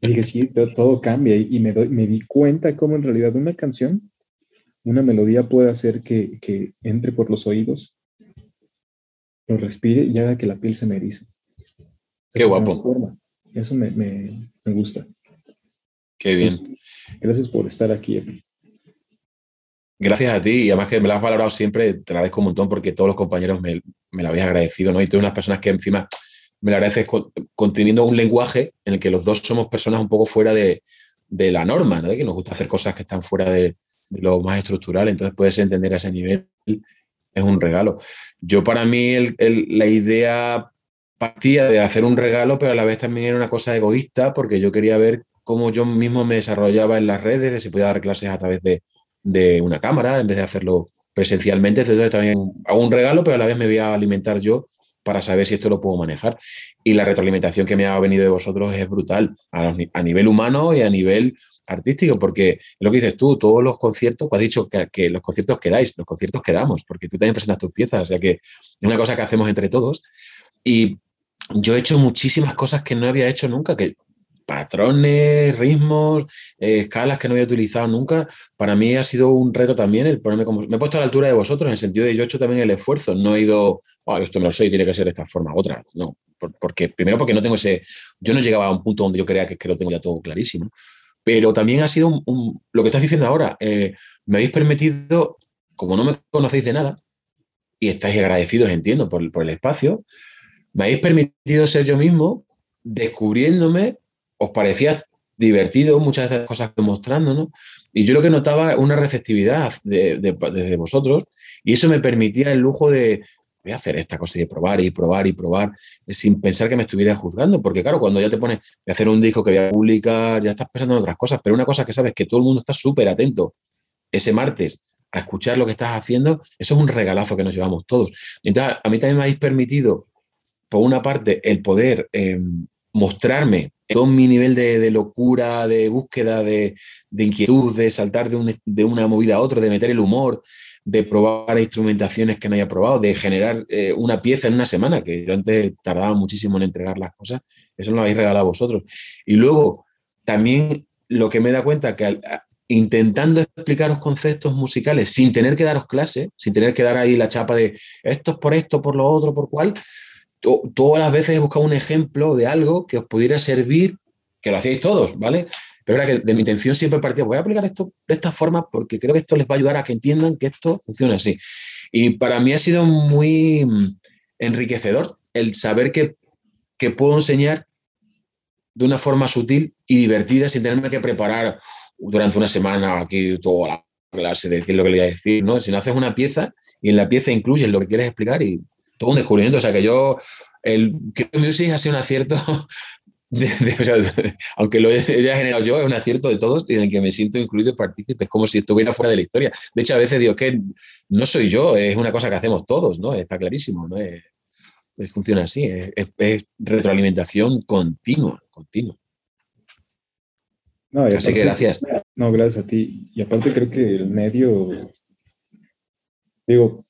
dije, sí, todo, cambia y, me, doy, me di cuenta cómo en realidad una canción una melodía puede hacer que, que, entre por los oídos, lo respire y haga que la piel se me erice. Qué guapo. Eso me, me, me, gusta. Qué bien. Gracias por estar aquí, Epi. Gracias a ti y además que me lo has valorado siempre, te agradezco un montón porque todos los compañeros me, me lo habéis agradecido, ¿no? Y tú eres unas personas que encima me lo agradeces conteniendo un lenguaje en el que los dos somos personas un poco fuera de, de la norma, ¿no? De que nos gusta hacer cosas que están fuera de, de lo más estructural, entonces puedes entender a ese nivel, es un regalo. Yo para mí la idea partía de hacer un regalo, pero a la vez también era una cosa egoísta, porque yo quería ver cómo yo mismo me desarrollaba en las redes, de si podía dar clases a través de, de una cámara, en vez de hacerlo presencialmente. Entonces también hago un regalo, pero a la vez me voy a alimentar yo para saber si esto lo puedo manejar. Y la retroalimentación que me ha venido de vosotros es brutal, a, nivel humano y a nivel artístico, porque lo que dices tú, todos los conciertos, has dicho que, los conciertos quedáis, los conciertos quedamos, porque tú también presentas tus piezas, o sea que es una cosa que hacemos entre todos. Y yo he hecho muchísimas cosas que no había hecho nunca, que patrones, ritmos, escalas que no había utilizado nunca, para mí ha sido un reto también el ponerme como... Me he puesto a la altura de vosotros en el sentido de yo he hecho también el esfuerzo, no he ido, oh, esto me lo sé y tiene que ser de esta forma, otra, no, porque primero porque no tengo ese, yo no llegaba a un punto donde yo creía que, que lo tengo ya todo clarísimo, pero también ha sido un, lo que estás diciendo ahora. Eh, me habéis permitido, como no me conocéis de nada, y estáis agradecidos, entiendo, por, por el espacio, me habéis permitido ser yo mismo, descubriéndome, os parecía divertido muchas de las cosas que mostrando, ¿no? Y yo lo que notaba una receptividad de, desde vosotros, y eso me permitía el lujo de, voy a hacer esta cosa y probar y probar y probar sin pensar que me estuviera juzgando, porque claro, cuando ya te pones a hacer un disco que voy a publicar, ya estás pensando en otras cosas, pero una cosa que sabes que todo el mundo está súper atento ese martes a escuchar lo que estás haciendo, eso es un regalazo que nos llevamos todos. Entonces, a mí también me habéis permitido, por una parte, el poder em, mostrarme todo mi nivel de, locura, de búsqueda, de, inquietud, de saltar de, una movida a otra, de meter el humor, de probar instrumentaciones que no haya probado, de generar eh, una pieza en una semana, que yo antes tardaba muchísimo en entregar las cosas, eso lo habéis regalado vosotros. Y luego, también lo que me da cuenta que intentando explicaros conceptos musicales sin tener que daros clase, sin tener que dar ahí la chapa de esto es por esto, por lo otro, por todas las veces he buscado un ejemplo de algo que os pudiera servir, que lo hacíais todos, ¿vale? Pero era que de mi intención siempre partía, voy a aplicar esto de esta forma porque creo que esto les va a ayudar a que entiendan que esto funciona así. Y para mí ha sido muy mm, enriquecedor el saber que, que puedo enseñar de una forma sutil y divertida sin tenerme que preparar durante una semana aquí toda la clase de decir lo que le voy a decir, ¿no? Si no haces una pieza y en la pieza incluyes lo que quieres explicar y todo un descubrimiento. O sea que yo, el Music ha sido un acierto [laughs] aunque lo haya generado yo, es un acierto de todos y en el que me siento incluido y partícipe. Es como si estuviera fuera de la historia. De hecho, a veces digo que no soy yo, es una cosa que hacemos todos, ¿no? Está clarísimo, ¿no? funciona así, es, retroalimentación continua, continua. así que gracias. No, gracias a ti. Y aparte creo que el medio, digo,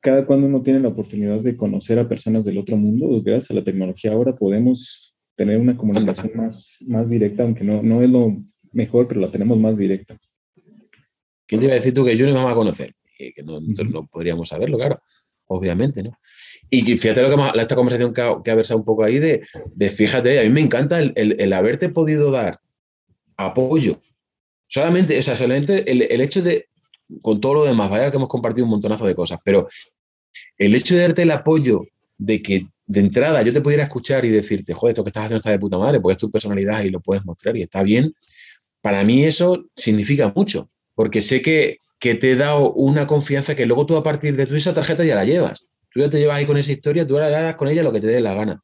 cada cuando uno tiene la oportunidad de conocer a personas del otro mundo, gracias a la tecnología ahora podemos tener una comunicación [laughs] más, más directa, aunque no, no es lo mejor, pero la tenemos más directa. ¿Quién te iba a decir tú que yo no vamos a conocer? que no, no, podríamos saberlo, claro, obviamente, ¿no? Y fíjate lo que esta conversación que ha, que ha, versado un poco ahí de, de, fíjate, a mí me encanta el, el, haberte podido dar apoyo. Solamente, o sea, solamente el, el, hecho de, con todo lo demás, vaya que hemos compartido un montonazo de cosas, pero el hecho de darte el apoyo de que de entrada yo te pudiera escuchar y decirte, joder, esto que estás haciendo está de puta madre, porque es tu personalidad y lo puedes mostrar y está bien, para mí eso significa mucho, porque sé que, que te he dado una confianza que luego tú a partir de tu esa tarjeta ya la llevas. Tú ya te llevas ahí con esa historia, tú ahora ganas con ella lo que te dé la gana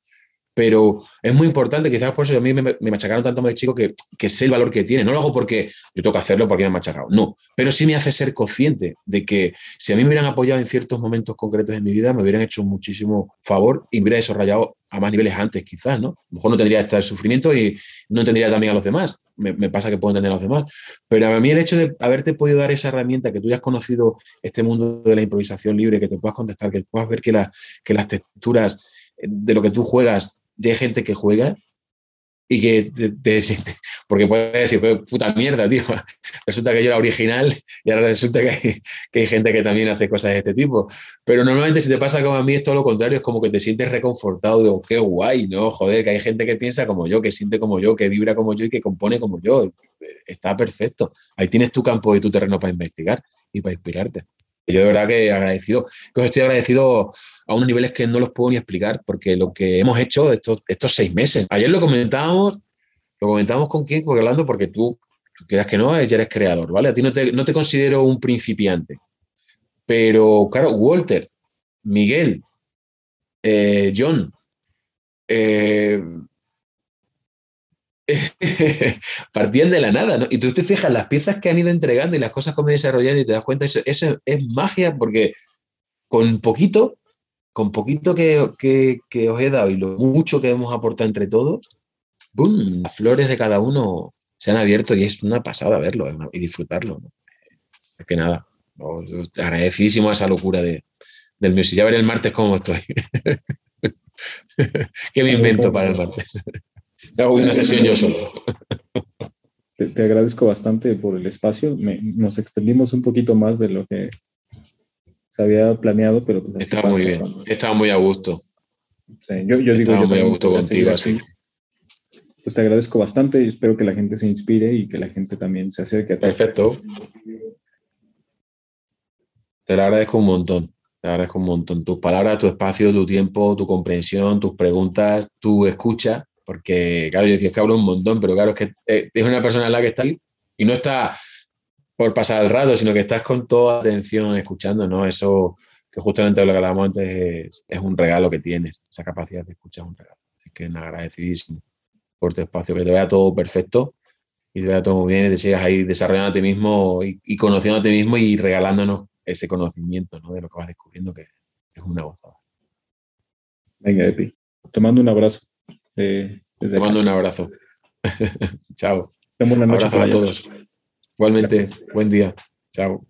pero es muy importante, quizás por eso a mí me, machacaron tanto más de chico que, que, sé el valor que tiene. No lo hago porque yo tengo que hacerlo porque me han machacado, no, pero sí me hace ser consciente de que si a mí me hubieran apoyado en ciertos momentos concretos en mi vida, me hubieran hecho muchísimo favor y me hubiera desarrollado a más niveles antes, quizás, ¿no? Mejor no tendría este sufrimiento y no tendría también a los demás. Me, pasa que puedo entender a los demás. Pero a mí el hecho de haberte podido dar esa herramienta, que tú ya has conocido este mundo de la improvisación libre, que te puedas contestar, que puedas ver que, la, que las texturas de lo que tú juegas de gente que juega y que te, porque puedes decir, puta mierda, tío, [laughs] resulta que yo era original y ahora resulta que hay, gente que también hace cosas de este tipo. Pero normalmente si te pasa como a mí es todo lo contrario, es como que te sientes reconfortado, digo, qué guay, ¿no? Joder, que hay gente que piensa como yo, que siente como yo, que vibra como yo y que compone como yo. Está perfecto. Ahí tienes tu campo y tu terreno para investigar y para inspirarte. Yo de verdad que agradecido, os estoy agradecido a unos niveles que no los puedo ni explicar, porque lo que hemos hecho estos, estos seis meses, ayer lo comentábamos, lo comentábamos con quién, porque hablando, porque tú, quieras que no, ya eres creador, ¿vale? A ti no te, no te considero un principiante, pero claro, Walter, Miguel, eh, John, eh, [laughs] partían de la nada, ¿no? Y tú te fijas las piezas que han ido entregando y las cosas que han desarrollando y te das cuenta, eso, es magia porque con poquito, con poquito que, que, os he dado y lo mucho que hemos aportado entre todos, ¡boom! Las flores de cada uno se han abierto y es una pasada verlo y disfrutarlo. Que nada, agradecidísimo a esa locura de, del music. Ya veré el martes cómo estoy. [laughs] ¿Qué me invento para el martes? Hago una sesión yo solo. Te, agradezco bastante por el espacio. nos extendimos un poquito más de lo que se había planeado, pero... Pues Estaba muy bien. Estaba muy a gusto. yo, digo... Estaba muy a gusto contigo, así. Pues te agradezco bastante y espero que la gente se inspire y que la gente también se acerque a ti. Perfecto. Te lo agradezco un montón. Te agradezco un montón. Tus palabras, tu espacio, tu tiempo, tu comprensión, tus preguntas, tu escucha porque, claro, yo decía que hablo un montón, pero claro, es que eh, es una persona en la que está ahí y no está por pasar el rato, sino que estás con toda atención escuchando, ¿no? Eso que justamente lo que hablábamos antes es, un regalo que tienes, esa capacidad de escuchar es un regalo. Así que agradecidísimo por tu espacio, que te vea todo perfecto y te vea todo muy bien y te sigas ahí desarrollando a ti mismo y, conociendo a ti mismo y regalándonos ese conocimiento ¿no? de lo que vas descubriendo, que es una gozada. Venga, Epi, te mando un abrazo. Te mando un abrazo. [laughs] Chao. Un abrazo a todos. Igualmente, buen día. Chao.